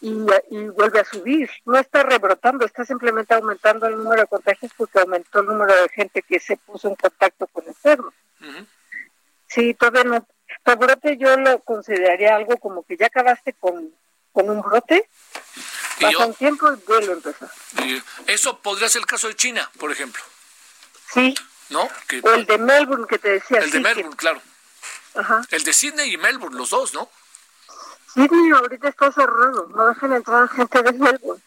y, vuelve a subir. No está rebrotando, está simplemente aumentando el número de contagios porque aumentó el número de gente que se puso en contacto con enfermos. Sí, todavía no. El brote yo lo consideraría algo como que ya acabaste con, con un brote, pasa un tiempo y vuelve a empezar. eso podría ser el caso de China, por ejemplo. Sí. ¿No? o el de Melbourne que te decía. El de Melbourne, claro. El de Sydney y Melbourne, los dos, ¿no? Sydney ahorita está cerrado, no dejan entrar gente de Melbourne,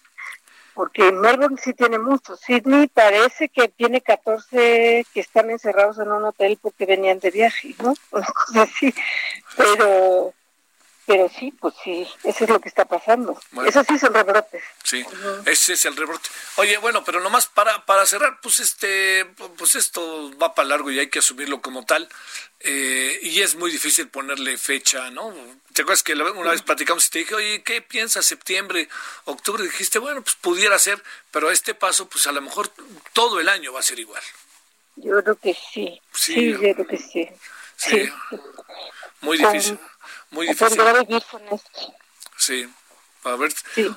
porque Melbourne sí tiene muchos. Sydney parece que tiene 14 que están encerrados en un hotel porque venían de viaje, ¿no? Una cosa así, pero pero sí, pues sí, eso es lo que está pasando. Eso sí son rebrotes. Sí, ese es el rebrote. Oye, bueno, pero nomás para, para cerrar, pues este, pues esto va para largo y hay que asumirlo como tal. Eh, y es muy difícil ponerle fecha, ¿no? ¿Te acuerdas que una vez platicamos y te dije, oye, ¿qué piensas septiembre, octubre? Dijiste, bueno, pues pudiera ser, pero a este paso, pues a lo mejor todo el año va a ser igual. Yo creo que sí. Sí, yo creo que sí. Sí. Muy difícil. Muy difícil. Sí. A ver,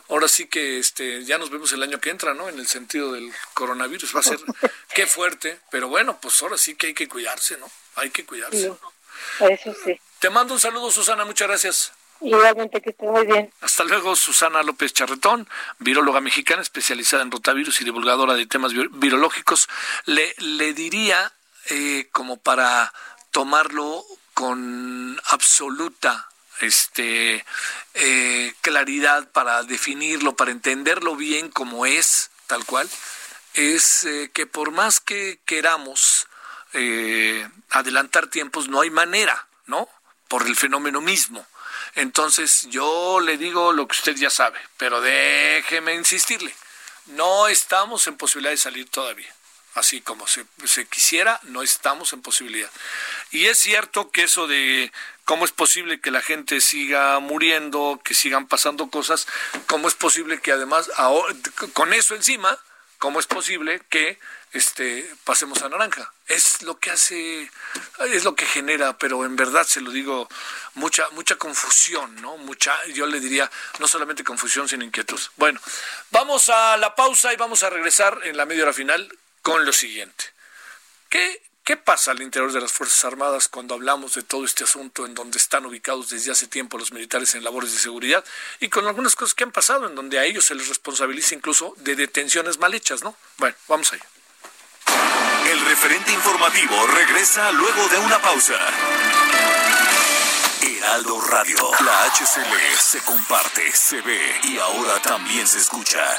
ahora sí que este ya nos vemos el año que entra, ¿no? En el sentido del coronavirus. Va a ser qué fuerte, pero bueno, pues ahora sí que hay que cuidarse, ¿no? Hay que cuidarse. eso sí. Te mando un saludo, Susana, muchas gracias. Igualmente, que esté muy bien. Hasta luego, Susana López Charretón, viróloga mexicana especializada en rotavirus y divulgadora de temas virológicos. Le, le diría, eh, como para tomarlo con absoluta este, eh, claridad para definirlo, para entenderlo bien como es, tal cual, es eh, que por más que queramos eh, adelantar tiempos, no hay manera, ¿no? Por el fenómeno mismo. Entonces yo le digo lo que usted ya sabe, pero déjeme insistirle, no estamos en posibilidad de salir todavía así como se, quisiera, no estamos en posibilidad. Y es cierto que eso de cómo es posible que la gente siga muriendo, que sigan pasando cosas, cómo es posible que además con eso encima ¿cómo es posible que este, pasemos a naranja? Es lo que hace, es lo que genera, pero en verdad se lo digo, mucha, mucha confusión, ¿no? Mucha, yo le diría, no solamente confusión, sino inquietud. Bueno, vamos a la pausa y vamos a regresar en la media hora final con lo siguiente. ¿Qué ¿Qué pasa al interior de las Fuerzas Armadas cuando hablamos de todo este asunto en donde están ubicados desde hace tiempo los militares en labores de seguridad y con algunas cosas que han pasado en donde a ellos se les responsabiliza incluso de detenciones mal hechas, ¿no? Bueno, vamos allá. El referente informativo regresa luego de una pausa. Heraldo Radio, la HCL se comparte, se ve y ahora también se escucha.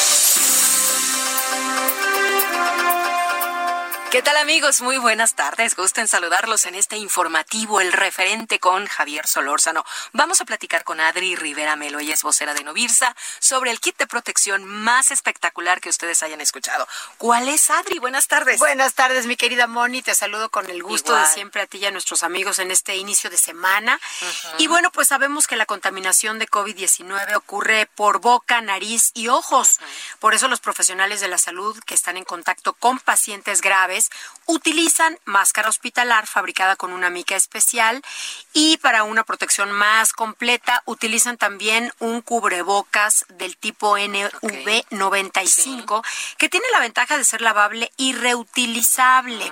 ¿Qué tal amigos? Muy buenas tardes. Gusto en saludarlos en este informativo, el referente con Javier Solórzano. Vamos a platicar con Adri Rivera Melo, ella es vocera de Novirsa, sobre el kit de protección más espectacular que ustedes hayan escuchado. ¿Cuál es, Adri? Buenas tardes. Buenas tardes, mi querida Moni. Te saludo con el gusto de siempre a ti y a nuestros amigos en este inicio de semana. Y bueno, pues sabemos que la contaminación de COVID-19 ocurre por boca, nariz y ojos. Por eso los profesionales de la salud que están en contacto con pacientes graves utilizan máscara hospitalar fabricada con una mica especial y para una protección más completa utilizan también un cubrebocas del tipo NV95 que tiene la ventaja de ser lavable y reutilizable.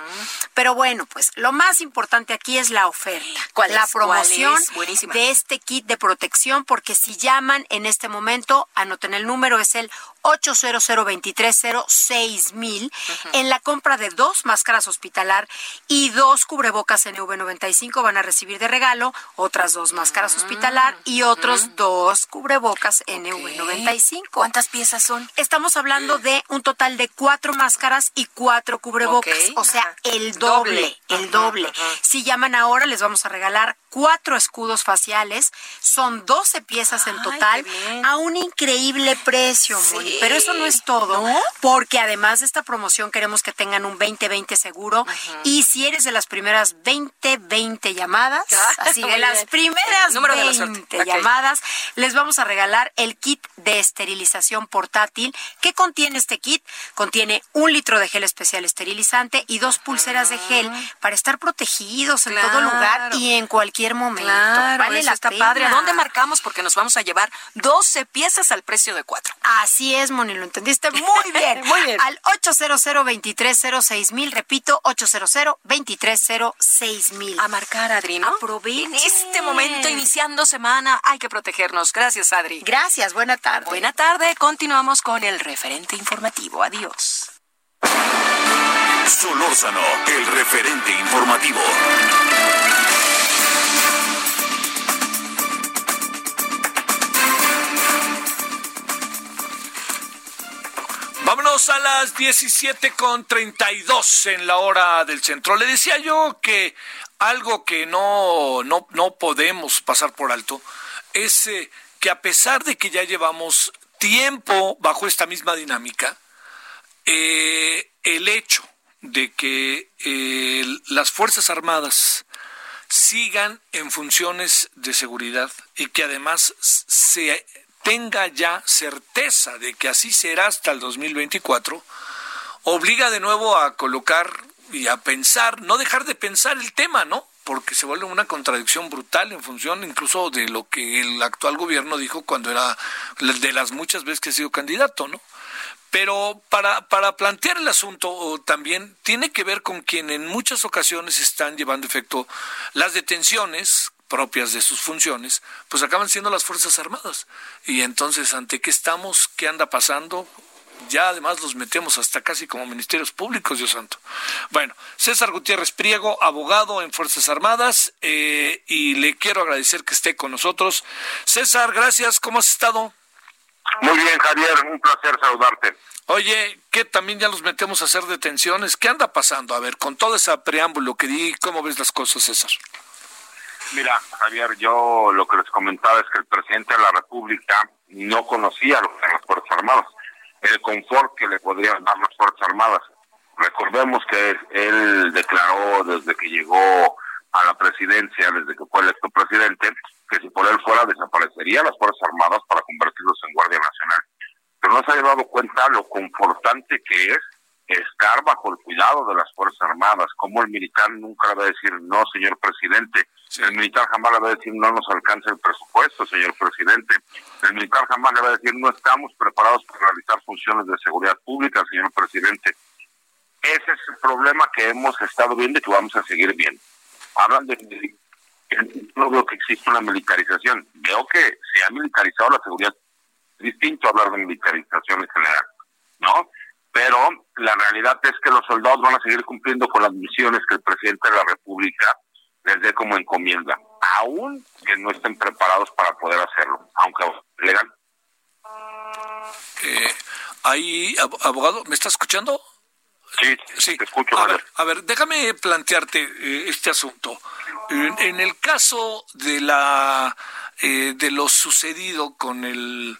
Pero bueno, pues lo más importante aquí es la oferta, la promoción de este kit de protección porque si llaman en este momento, anoten el número, es el 800 mil en la compra de dos máscaras hospitalar y dos cubrebocas NV95 van a recibir de regalo otras dos máscaras hospitalar y otros dos cubrebocas NV95. ¿Cuántas piezas son? Estamos hablando de un total de cuatro máscaras y cuatro cubrebocas, o sea, el doble, el doble. Si llaman ahora les vamos a regalar cuatro escudos faciales, son 12 piezas en total a un increíble precio, Pero eso no es todo, porque además de esta promoción queremos que tengan un 20-20 seguro y si eres de las primeras 20-20 llamadas, ah, así de las primeras 20 llamadas, les vamos a regalar el kit de esterilización portátil. ¿Qué contiene este kit? Contiene un litro de gel especial esterilizante y dos pulseras de gel para estar protegidos en todo lugar y en cualquier momento. vale la está padre. ¿A dónde marcamos? Porque nos vamos a llevar 12 piezas al precio de 4. Así es, Moni, lo entendiste muy bien. muy bien. Al 800 230 mil, repito, 800 230 mil. A marcar, Adri, ¿no? En este momento, iniciando semana, hay que protegernos. Gracias, Adri. Gracias, buena tarde. Buena tarde, continuamos con el referente informativo. Adiós. Solórzano, el referente informativo. Vámonos a las 17 con 32 en la hora del centro. Le decía yo que algo que no, no, no podemos pasar por alto es eh, que a pesar de que ya llevamos tiempo bajo esta misma dinámica, eh, el hecho de que eh, las Fuerzas Armadas sigan en funciones de seguridad y que además se tenga ya certeza de que así será hasta el 2024, obliga de nuevo a colocar y a pensar, no dejar de pensar el tema, ¿no? Porque se vuelve una contradicción brutal en función incluso de lo que el actual gobierno dijo cuando era de las muchas veces que ha sido candidato, ¿no? Pero para, para plantear el asunto también tiene que ver con quien en muchas ocasiones están llevando efecto las detenciones propias de sus funciones, pues acaban siendo las Fuerzas Armadas. Y entonces, ¿ante qué estamos? ¿Qué anda pasando? Ya además los metemos hasta casi como ministerios públicos, Dios santo. Bueno, César Gutiérrez Priego, abogado en Fuerzas Armadas, eh, y le quiero agradecer que esté con nosotros. César, gracias, ¿cómo has estado? Muy bien, Javier, un placer saludarte. Oye, que también ya los metemos a hacer detenciones. ¿Qué anda pasando? A ver, con todo ese preámbulo que di, ¿cómo ves las cosas, César? Mira, Javier, yo lo que les comentaba es que el presidente de la República no conocía lo que las Fuerzas Armadas, el confort que le podrían dar las Fuerzas Armadas. Recordemos que él declaró desde que llegó a la presidencia desde que fue electo presidente, que si por él fuera desaparecería las Fuerzas Armadas para convertirlos en Guardia Nacional. Pero no se ha dado cuenta lo confortante que es estar bajo el cuidado de las Fuerzas Armadas, como el militar nunca le va a decir no, señor presidente, el militar jamás le va a decir no nos alcanza el presupuesto, señor presidente, el militar jamás le va a decir no estamos preparados para realizar funciones de seguridad pública, señor presidente. Ese es el problema que hemos estado viendo y que vamos a seguir viendo. Hablan de... No veo que exista una militarización, veo que se ha militarizado la seguridad. Es distinto hablar de militarización en general, ¿no? Pero la realidad es que los soldados van a seguir cumpliendo con las misiones que el presidente de la República les dé como encomienda, aún que no estén preparados para poder hacerlo, aunque legal. Eh, ahí, abogado, ¿me está escuchando? Sí, sí, te escucho. A ver, a ver, déjame plantearte eh, este asunto. En, el caso de la eh, de lo sucedido con el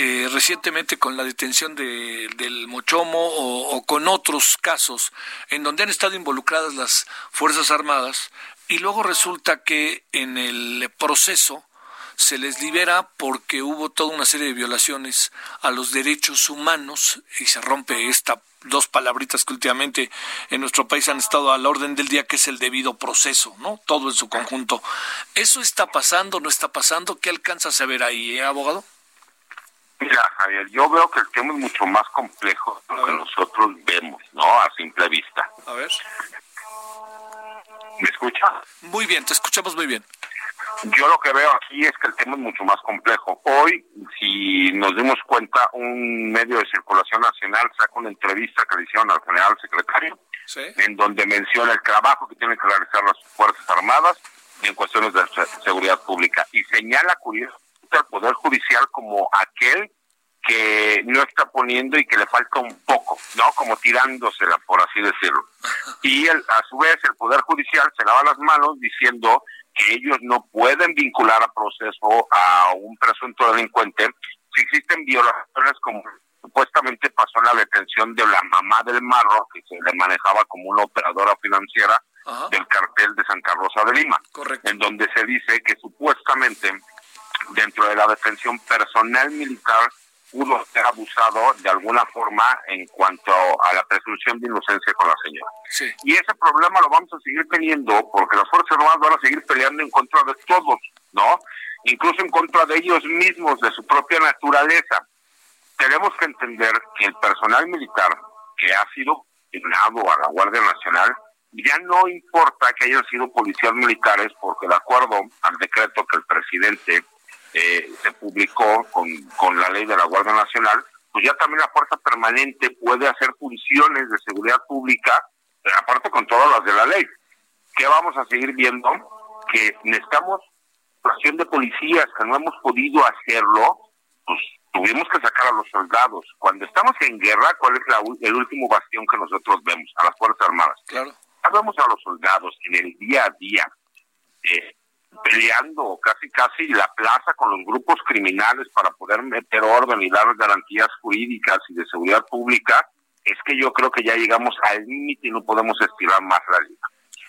eh, recientemente con la detención de, del Mochomo o, con otros casos en donde han estado involucradas las Fuerzas Armadas y luego resulta que en el proceso se les libera porque hubo toda una serie de violaciones a los derechos humanos y se rompe esta dos palabritas que últimamente en nuestro país han estado a la orden del día, que es el debido proceso, ¿no? Todo en su conjunto. ¿Eso está pasando, no está pasando? ¿Qué alcanzas a ver ahí, eh, abogado? Mira, Javier, yo veo que el tema es mucho más complejo de lo que nosotros vemos, ¿no? A simple vista. A ver. ¿Me escucha? Muy bien, te escuchamos muy bien. Yo lo que veo aquí es que el tema es mucho más complejo. Hoy, si nos dimos cuenta, un medio de circulación nacional saca una entrevista que le hicieron al general secretario, en donde menciona el trabajo que tienen que realizar las Fuerzas Armadas en cuestiones de seguridad pública y señala curioso al Poder Judicial como aquel que no está poniendo y que le falta un poco, ¿no? Como tirándosela, por así decirlo. Y el, a su vez el Poder Judicial se lava las manos diciendo que ellos no pueden vincular a proceso a un presunto delincuente si existen violaciones como supuestamente pasó en la detención de la mamá del Marro, que se le manejaba como una operadora financiera del cartel de Santa Rosa de Lima, en donde se dice que supuestamente dentro de la detención personal militar pudo ser abusado de alguna forma en cuanto a la presunción de inocencia con la señora. Y ese problema lo vamos a seguir teniendo porque las Fuerzas Armadas van a seguir peleando en contra de todos, ¿no? Incluso en contra de ellos mismos, de su propia naturaleza. Tenemos que entender que el personal militar que ha sido asignado a la Guardia Nacional ya no importa que hayan sido policías militares porque de acuerdo al decreto que el presidente eh, se publicó con, con la ley de la Guardia Nacional, pues ya también la Fuerza Permanente puede hacer funciones de seguridad pública, pero aparte con todas las de la ley. ¿Qué vamos a seguir viendo? Que necesitamos acción de policías, que no hemos podido hacerlo, pues tuvimos que sacar a los soldados. Cuando estamos en guerra, ¿cuál es la, el último bastión que nosotros vemos? A las Fuerzas Armadas. Claro. vemos a los soldados en el día a día. Eh, peleando casi casi la plaza con los grupos criminales para poder meter orden y dar garantías jurídicas y de seguridad pública, es que yo creo que ya llegamos al límite y no podemos estirar más la línea.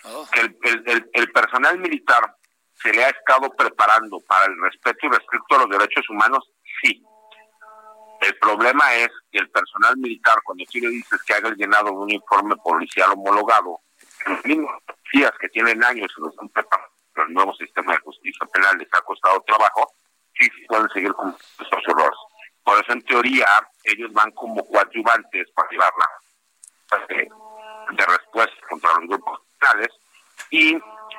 Oh. Que el, el, personal militar se le ha estado preparando para el respeto y respeto a los derechos humanos, sí. El problema es que el personal militar, cuando tú le dices que haga el llenado de un informe policial homologado, los mismos policías que tienen años se los están preparando el nuevo sistema de justicia penal les ha costado trabajo, sí, pueden seguir con estos errores. Por eso, en teoría, ellos van como coadyuvantes para llevarla de, de respuesta contra los grupos penales y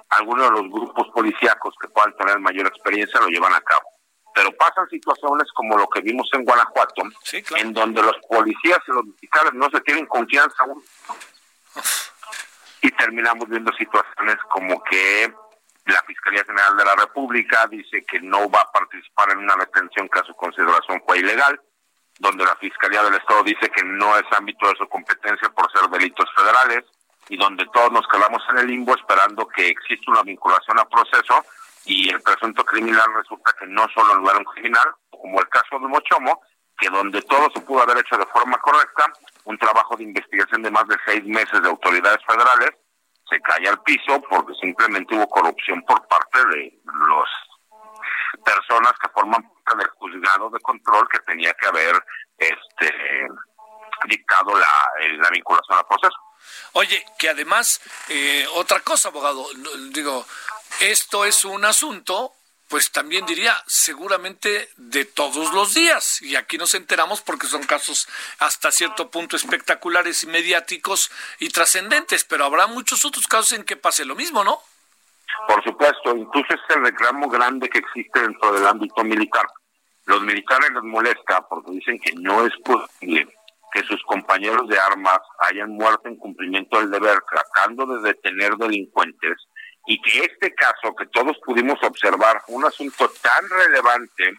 algunos de los grupos policíacos que puedan tener mayor experiencia lo llevan a cabo. Pero pasan situaciones como lo que vimos en Guanajuato, en donde los policías y los militares no se tienen confianza aún. Y terminamos viendo situaciones como que la Fiscalía General de la República dice que no va a participar en una detención que a su consideración fue ilegal, donde la Fiscalía del Estado dice que no es ámbito de su competencia por ser delitos federales, y donde todos nos quedamos en el limbo esperando que exista una vinculación a proceso y el presunto criminal resulta que no solo no era un criminal, como el caso de Mochomo, que donde todo se pudo haber hecho de forma correcta, un trabajo de investigación de más de seis meses de autoridades federales, se cae al piso porque simplemente hubo corrupción por parte de los personas que forman parte del juzgado de control que tenía que haber este dictado la, la vinculación al proceso. Oye, que además, eh, otra cosa, abogado, digo, esto es un asunto pues también diría seguramente de todos los días. Y aquí nos enteramos porque son casos hasta cierto punto espectaculares y mediáticos y trascendentes, pero habrá muchos otros casos en que pase lo mismo, ¿no? Por supuesto, incluso es el reclamo grande que existe dentro del ámbito militar. Los militares les molesta porque dicen que no es posible que sus compañeros de armas hayan muerto en cumplimiento del deber tratando de detener delincuentes y que este caso que todos pudimos observar, un asunto tan relevante,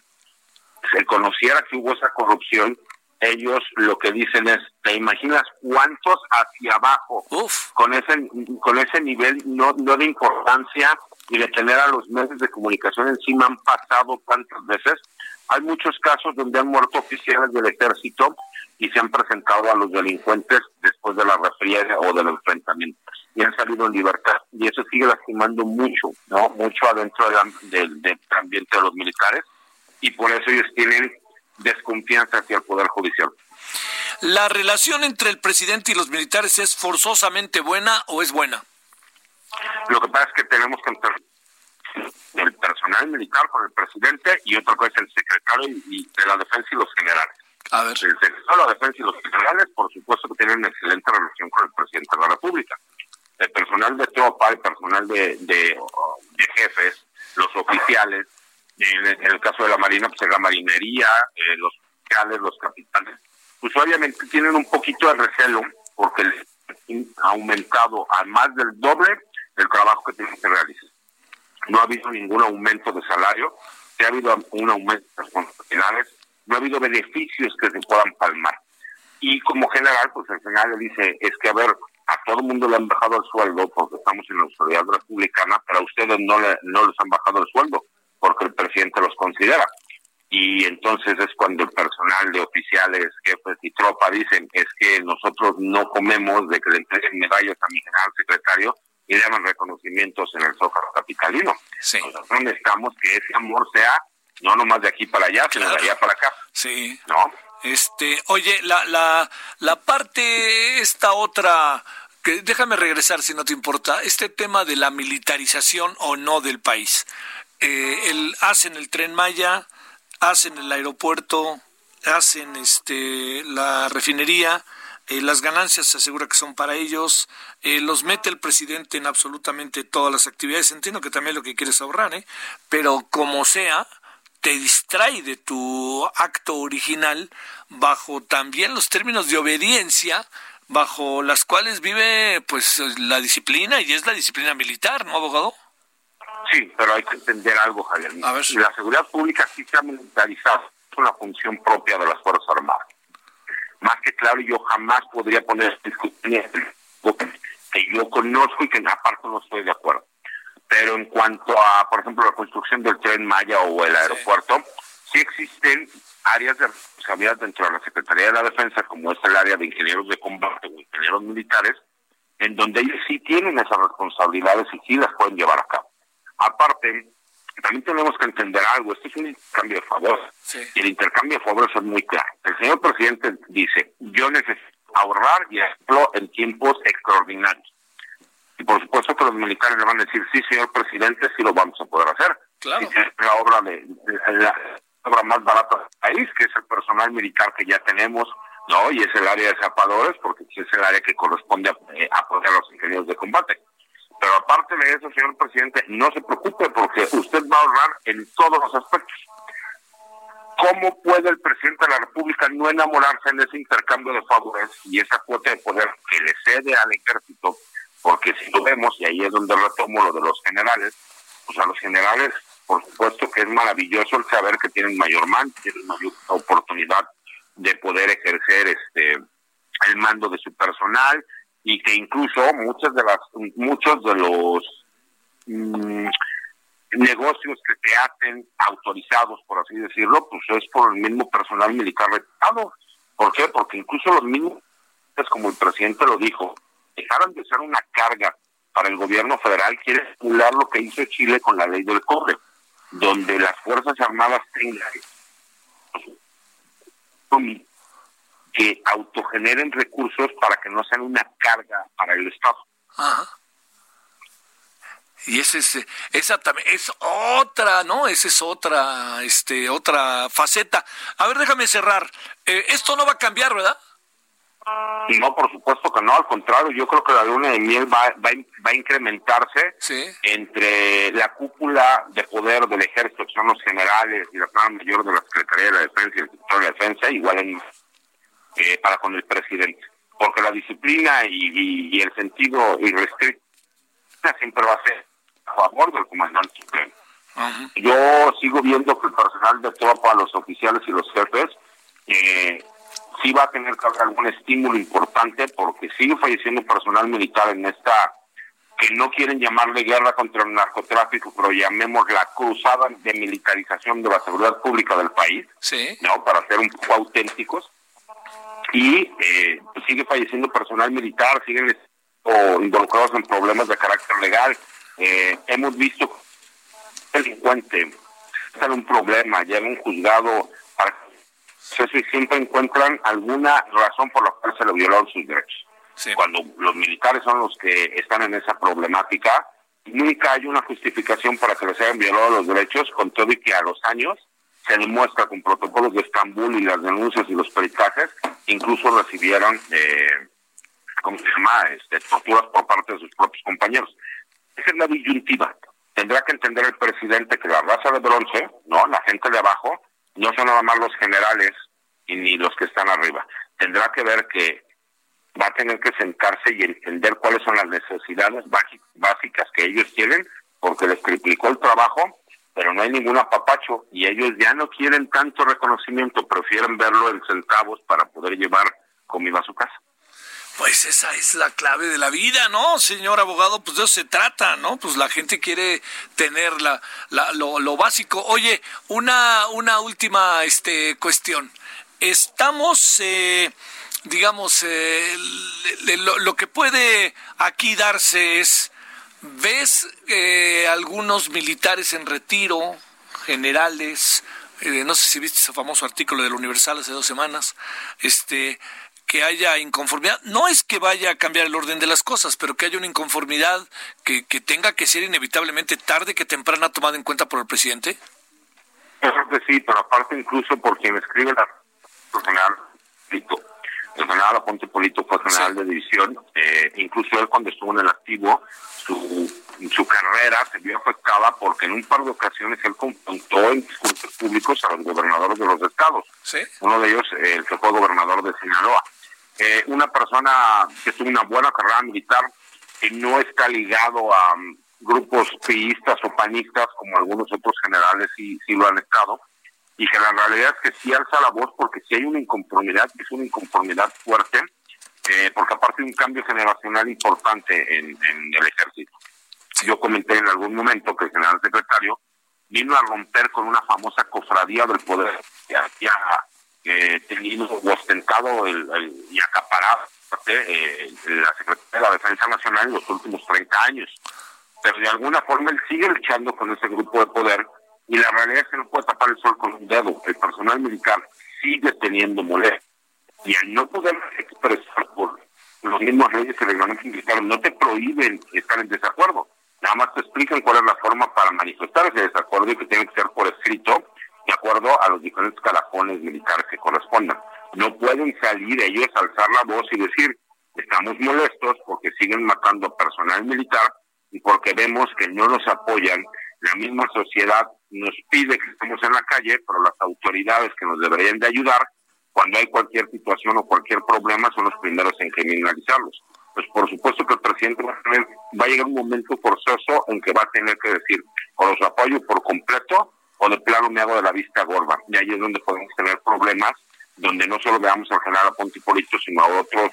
se conociera que hubo esa corrupción, ellos lo que dicen es, ¿te imaginas cuántos hacia abajo con ese con ese nivel no, no de importancia y de tener a los medios de comunicación encima han pasado tantas veces? Hay muchos casos donde han muerto oficiales del ejército y se han presentado a los delincuentes después de la refriega o del enfrentamiento y han salido en libertad. Y eso sigue lastimando mucho, ¿no? Mucho adentro del, del, ambiente de los militares y por eso ellos tienen desconfianza hacia el Poder Judicial. ¿La relación entre el presidente y los militares es forzosamente buena o es buena? Lo que pasa es que tenemos que el personal militar con el presidente y que es el secretario de la defensa y los generales. A ver. El secretario de la defensa y los generales, por supuesto que tienen excelente relación con el presidente de la República el personal de tropa, el personal de, de, jefes, los oficiales, en, el caso de la Marina, pues la marinería, eh, los oficiales, los capitanes, pues obviamente tienen un poquito de recelo porque les ha aumentado a más del doble el trabajo que tienen que realizar. No ha habido ningún aumento de salario, se ha habido un aumento de responsabilidades, no ha habido beneficios que se puedan palmar. Y como general, pues el general le dice, es que a ver, a todo el mundo le han bajado el sueldo porque estamos en la autoridad republicana, pero a ustedes no, le, no les han bajado el sueldo porque el presidente los considera. Y entonces es cuando el personal de oficiales, jefes y tropa dicen, es que nosotros no comemos de que le entreguen medallas a mi general secretario y llaman reconocimientos en el Zócalo Capitalino. Sí. Nosotros necesitamos que ese amor sea no nomás de aquí para allá, sino de allá para acá. Sí. ¿No? Este, oye, la, la, la parte, esta otra, que déjame regresar si no te importa, este tema de la militarización o no del país. Eh, el, hacen el tren Maya, hacen el aeropuerto, hacen este, la refinería, eh, las ganancias se asegura que son para ellos, eh, los mete el presidente en absolutamente todas las actividades, entiendo que también lo que quieres ahorrar, ¿eh? pero como sea, te distrae de tu acto original bajo también los términos de obediencia bajo las cuales vive pues la disciplina y es la disciplina militar, ¿no, abogado? Sí, pero hay que entender algo, Javier. A ver. La seguridad pública sí se ha militarizado, es una función propia de las Fuerzas Armadas. Más que claro, yo jamás podría poner discusión que yo conozco y que aparte no estoy de acuerdo. Pero en cuanto a, por ejemplo, la construcción del tren Maya o el aeropuerto, sí, existen áreas de responsabilidad dentro de la Secretaría de la Defensa, como es el área de ingenieros de combate o ingenieros militares, en donde ellos sí tienen esas responsabilidades y sí las pueden llevar a cabo. Aparte, también tenemos que entender algo, esto es un intercambio de favores. Y el intercambio de favores es muy claro. El señor presidente dice, yo necesito ahorrar y ejemplo en tiempos extraordinarios. Y por supuesto que los militares le van a decir, sí, señor presidente, sí lo vamos a poder hacer. Claro. es la obra, de, la obra más barata del país, que es el personal militar que ya tenemos, ¿no? Y es el área de zapadores, porque es el área que corresponde a, eh, apoyar a los ingenieros de combate. Pero aparte de eso, señor presidente, no se preocupe porque usted va a ahorrar en todos los aspectos. ¿Cómo puede el presidente de la República no enamorarse en ese intercambio de favores y esa cuota de poder que le cede al ejército porque si lo vemos, y ahí es donde retomo lo de los generales, pues a los generales, por supuesto que es maravilloso el saber que tienen mayor mando, tienen mayor oportunidad de poder ejercer este el mando de su personal y que incluso muchas de las muchos de los mm, negocios que se hacen autorizados por así decirlo pues es por el mismo personal militar retirado ¿por qué? porque incluso los mismos como el presidente lo dijo dejaron de ser una carga para el gobierno federal quiere estimular lo que hizo Chile con la ley del cobre, donde las Fuerzas Armadas tengan que autogeneren recursos para que no sean una carga para el Estado. Y ese es, esa también es otra, ¿no? Esa es otra, este, otra faceta. A ver, déjame cerrar. Eh, esto no va a cambiar, ¿verdad? No, por supuesto que no, al contrario, yo creo que la luna de miel va, va, a incrementarse entre la cúpula de poder del ejército, que son los generales y la plan mayor de la Secretaría de la Defensa y el sector de la Defensa, igual en, eh, para con el presidente. Porque la disciplina y, y el sentido irrestricto siempre va a ser a favor del comandante supremo. Yo sigo viendo que el personal de tropa, los oficiales y los jefes, eh, sí va a tener que haber algún estímulo importante porque sigue falleciendo personal militar en esta que no quieren llamarle guerra contra el narcotráfico, pero llamemos la cruzada de militarización de la seguridad pública del país, no para ser un poco auténticos. Y eh, sigue falleciendo personal militar, siguen involucrados en problemas de carácter legal. Eh, hemos visto delincuente está en un problema, ya en un juzgado para y siempre encuentran alguna razón por la cual se le violaron sus derechos. Cuando los militares son los que están en esa problemática, nunca hay una justificación para que les hayan violado los derechos, con todo y que a los años se demuestra con protocolos de Estambul y las denuncias y los peritajes, incluso recibieron, eh, ¿cómo se llama?, este, torturas por parte de sus propios compañeros. Esa es la disyuntiva. Tendrá que entender el presidente que la raza de bronce, no, la gente de abajo, no son nada más los generales y ni los que están arriba. Tendrá que ver que va a tener que sentarse y entender cuáles son las necesidades básicas que ellos tienen, porque les triplicó el trabajo, pero no hay ningún apapacho y ellos ya no quieren tanto reconocimiento, prefieren verlo en centavos para poder llevar comida a su casa. Pues esa es la clave de la vida, ¿no, señor abogado? Pues de eso se trata, ¿no? Pues la gente quiere tener la, lo, básico. Oye, una, una última este, cuestión. Estamos, eh, digamos, eh, lo, que puede aquí darse es, ¿ves eh, algunos militares en retiro, generales? no sé si viste ese famoso artículo del Universal hace dos semanas. Este que haya inconformidad. No es que vaya a cambiar el orden de las cosas, pero que haya una inconformidad que, que tenga que ser inevitablemente tarde que temprana tomada en cuenta por el presidente. Eso que sí, pero aparte incluso por quien escribe la general Polito. El general Aponte Polito fue general de división. Eh, incluso él cuando estuvo en el activo, su, su carrera se vio afectada porque en un par de ocasiones él confrontó en discursos públicos a los gobernadores de los estados. Uno de ellos, el que fue gobernador de Sinaloa. Eh, una persona que tuvo una buena carrera militar, que no está ligado a um, grupos priistas o panistas como algunos otros generales sí, sí lo han estado, y que la realidad es que sí alza la voz porque si hay una inconformidad, es una inconformidad fuerte, eh, porque aparte de un cambio generacional importante en, el ejército. Yo comenté en algún momento que el general secretario vino a romper con una famosa cofradía del poder que había eh, tenido ostentado el, y acaparado eh, la Secretaría de la Defensa Nacional en los últimos 30 años. Pero de alguna forma él sigue luchando con ese grupo de poder y la realidad es que no puede tapar el sol con un dedo. El personal militar sigue teniendo molestia y al no poder expresar por los mismos leyes y reglamentos militares no te prohíben estar en desacuerdo. Nada más te explican cuál es la forma para manifestar ese desacuerdo y que tiene que ser por escrito de acuerdo a los diferentes calafones militares que correspondan. No pueden salir ellos a alzar la voz y decir, estamos molestos porque siguen matando personal militar y porque vemos que no nos apoyan. La misma sociedad nos pide que estemos en la calle, pero las autoridades que nos deberían de ayudar, cuando hay cualquier situación o cualquier problema, son los primeros en criminalizarlos. Pues por supuesto que el presidente va a, tener, llegar un momento forzoso en que va a tener que decir, o los apoyo por completo, o de plano me hago de la vista gorda. Y ahí es donde podemos tener problemas, donde no solo veamos al general Aponte Polito, sino a otros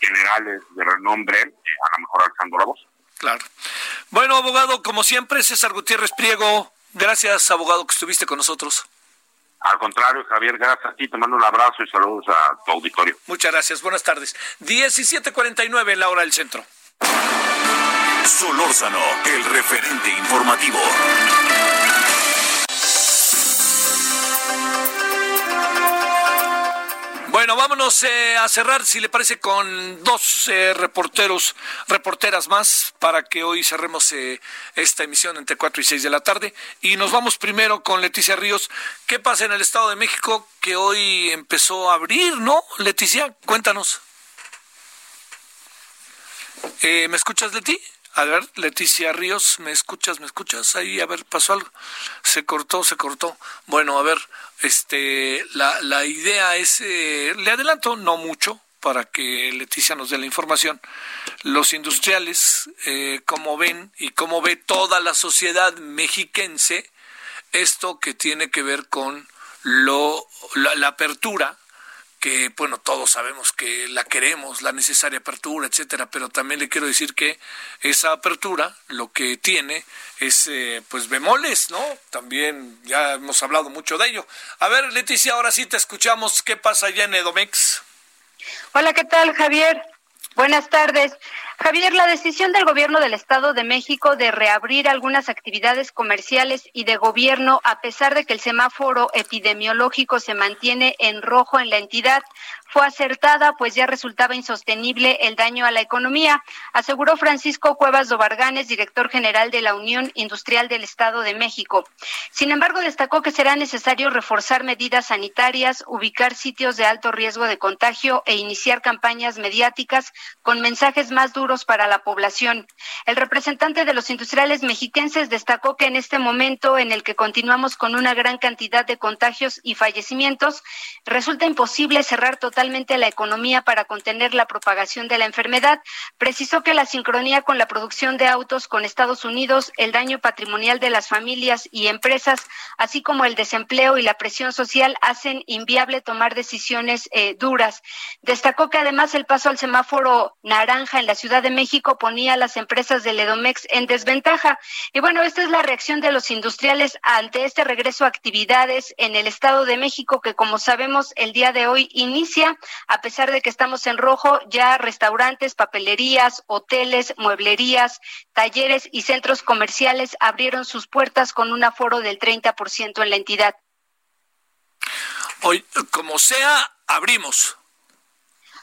generales de renombre, eh, a lo mejor alzando la voz. Claro. Bueno, abogado, como siempre, César Gutiérrez Priego, gracias, abogado, que estuviste con nosotros. Al contrario, Javier, gracias a ti, te mando un abrazo y saludos a tu auditorio. Muchas gracias, buenas tardes. 17.49 en la hora del centro. Solórzano, el referente informativo. Bueno, vámonos eh, a cerrar, si le parece, con dos eh, reporteros, reporteras más, para que hoy cerremos eh, esta emisión entre 4 y 6 de la tarde. Y nos vamos primero con Leticia Ríos. ¿Qué pasa en el Estado de México que hoy empezó a abrir, no? Leticia, cuéntanos. ¿Me escuchas, Leti? A ver, Leticia Ríos, ¿me escuchas? ¿Me escuchas? Ahí, a ver, pasó algo. Se cortó, se cortó. Bueno, a ver, este, la, la idea es, eh, le adelanto, no mucho, para que Leticia nos dé la información. Los industriales, eh, como ven y como ve toda la sociedad mexiquense, esto que tiene que ver con lo, la apertura que bueno, todos sabemos que la queremos, la necesaria apertura, etcétera, pero también le quiero decir que esa apertura lo que tiene es eh, pues bemoles, ¿no? También ya hemos hablado mucho de ello. A ver, Leticia, ahora sí te escuchamos. ¿Qué pasa allá en Edomex? Hola, ¿qué tal, Javier? Buenas tardes. Javier, la decisión del gobierno del Estado de México de reabrir algunas actividades comerciales y de gobierno, a pesar de que el semáforo epidemiológico se mantiene en rojo en la entidad, fue acertada, pues ya resultaba insostenible el daño a la economía, aseguró Francisco Cuevas Dobarganes, director general de la Unión Industrial del Estado de México. Sin embargo, destacó que será necesario reforzar medidas sanitarias, ubicar sitios de alto riesgo de contagio e iniciar campañas mediáticas con mensajes más duros para la población. El representante de los industriales mexiquenses destacó que en este momento en el que continuamos con una gran cantidad de contagios y fallecimientos, resulta imposible cerrar totalmente la economía para contener la propagación de la enfermedad. Precisó que la sincronía con la producción de autos con Estados Unidos, el daño patrimonial de las familias y empresas, así como el desempleo y la presión social hacen inviable tomar decisiones eh, duras. Destacó que además el paso al semáforo naranja en la Ciudad de México ponía a las empresas del Edomex en desventaja. Y bueno, esta es la reacción de los industriales ante este regreso a actividades en el Estado de México que como sabemos el día de hoy inicia a pesar de que estamos en rojo, ya restaurantes, papelerías, hoteles, mueblerías, talleres y centros comerciales abrieron sus puertas con un aforo del 30% en la entidad. Hoy, como sea, abrimos.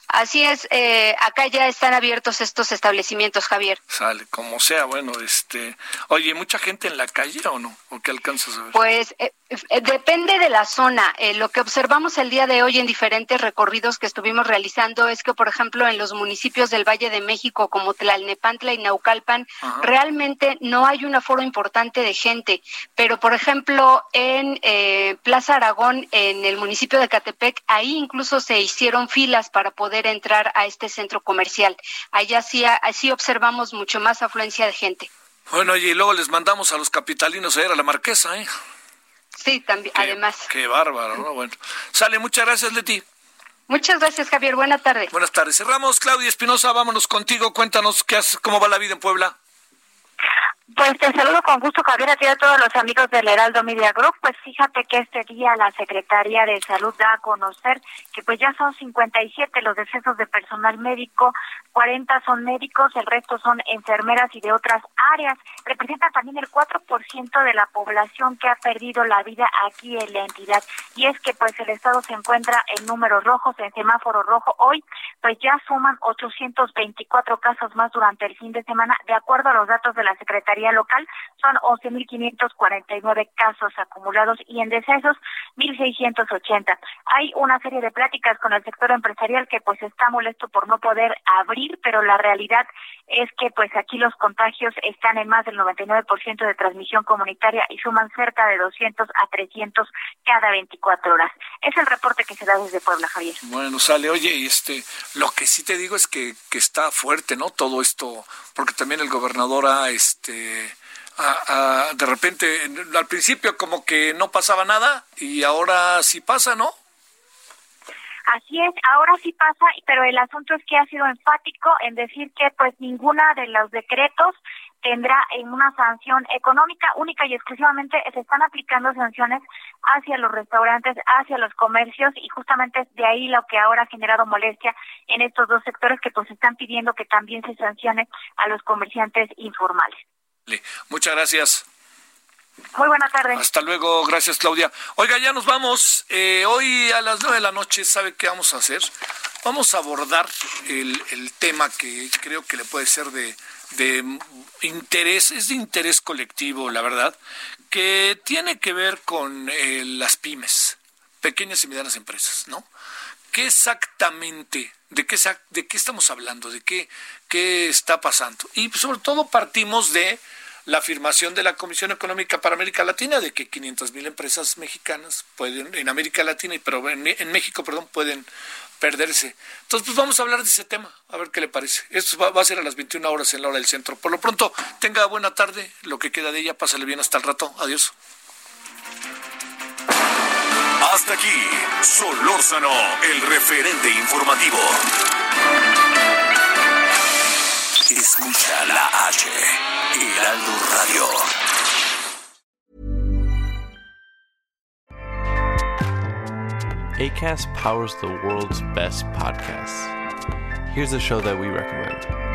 Así es, eh, acá ya están abiertos estos establecimientos, Javier. Sale, como sea, bueno, este, oye, ¿mucha gente en la calle o no? ¿O qué alcanzas a ver? Pues eh, depende de la zona. lo que observamos el día de hoy en diferentes recorridos que estuvimos realizando es que, por ejemplo, en los municipios del Valle de México, como Tlalnepantla y Naucalpan, realmente no hay un aforo importante de gente. Pero, por ejemplo, en Plaza Aragón, en el municipio de Catepec, ahí incluso se hicieron filas para poder entrar a este centro comercial. Allá sí, así observamos mucho más afluencia de gente. Bueno, y luego les mandamos a los capitalinos a ir a la marquesa, ¿eh? Sí, también, además. Qué bárbaro, ¿no? Bueno, sale, muchas gracias, Leti. Muchas gracias, Javier. Buenas tardes. Buenas tardes. Cerramos, Claudia Espinosa, vámonos contigo. Cuéntanos qué haces, cómo va la vida en Puebla. Pues te saludo con gusto, Javier, a ti a todos los amigos del Heraldo Media Group. Pues fíjate que este día la Secretaría de Salud da a conocer que pues ya son 57 los decesos de personal médico, 40 son médicos, el resto son enfermeras y de otras áreas. Representan también el 4% de la población que ha perdido la vida aquí en la entidad. Y es que pues el Estado se encuentra en números rojos, en semáforo rojo. Hoy pues ya suman 824 casos más durante el fin de semana, de acuerdo a los datos de la Secretaría local son 11.549 casos acumulados y en decesos 1.680. Hay una serie de pláticas con el sector empresarial que pues está molesto por no poder abrir, pero la realidad es que pues aquí los contagios están en más del 99% de transmisión comunitaria y suman cerca de 200 a 300 cada 24 horas. Es el reporte que se da desde Puebla, Javier. Bueno, sale, oye, este, lo que sí te digo es que, que está fuerte, ¿no? Todo esto, porque también el gobernador ha, este, de repente, al principio como que no pasaba nada y ahora sí pasa, ¿no? Así es, ahora sí pasa, pero el asunto es que ha sido enfático en decir que pues ninguna de los decretos tendrá una sanción económica única y exclusivamente se están aplicando sanciones hacia los restaurantes, hacia los comercios y justamente de ahí lo que ahora ha generado molestia en estos dos sectores que pues están pidiendo que también se sancione a los comerciantes informales. Muchas gracias. Muy buena tarde. Hasta luego, gracias Claudia. Oiga, ya nos vamos. Eh, hoy a las nueve de la noche, ¿sabe qué vamos a hacer? Vamos a abordar el, el tema que creo que le puede ser de, de interés, es de interés colectivo, la verdad, que tiene que ver con eh, las pymes, pequeñas y medianas empresas, ¿no? ¿Qué exactamente, de qué, de qué estamos hablando, de qué, qué está pasando? Y sobre todo partimos de la afirmación de la Comisión Económica para América Latina de que 500 mil empresas mexicanas pueden, en América Latina y pero en, México, perdón, pueden perderse. Entonces, pues vamos a hablar de ese tema, a ver qué le parece. Esto va, a ser a las 21 horas en la hora del centro. Por lo pronto, tenga buena tarde, lo que queda de ella, pásale bien hasta el rato. Adiós. Hasta aquí, Solórzano, el referente informativo. Escucha la H, Heraldo Radio. ACAST powers the world's best podcasts. Here's a show that we recommend.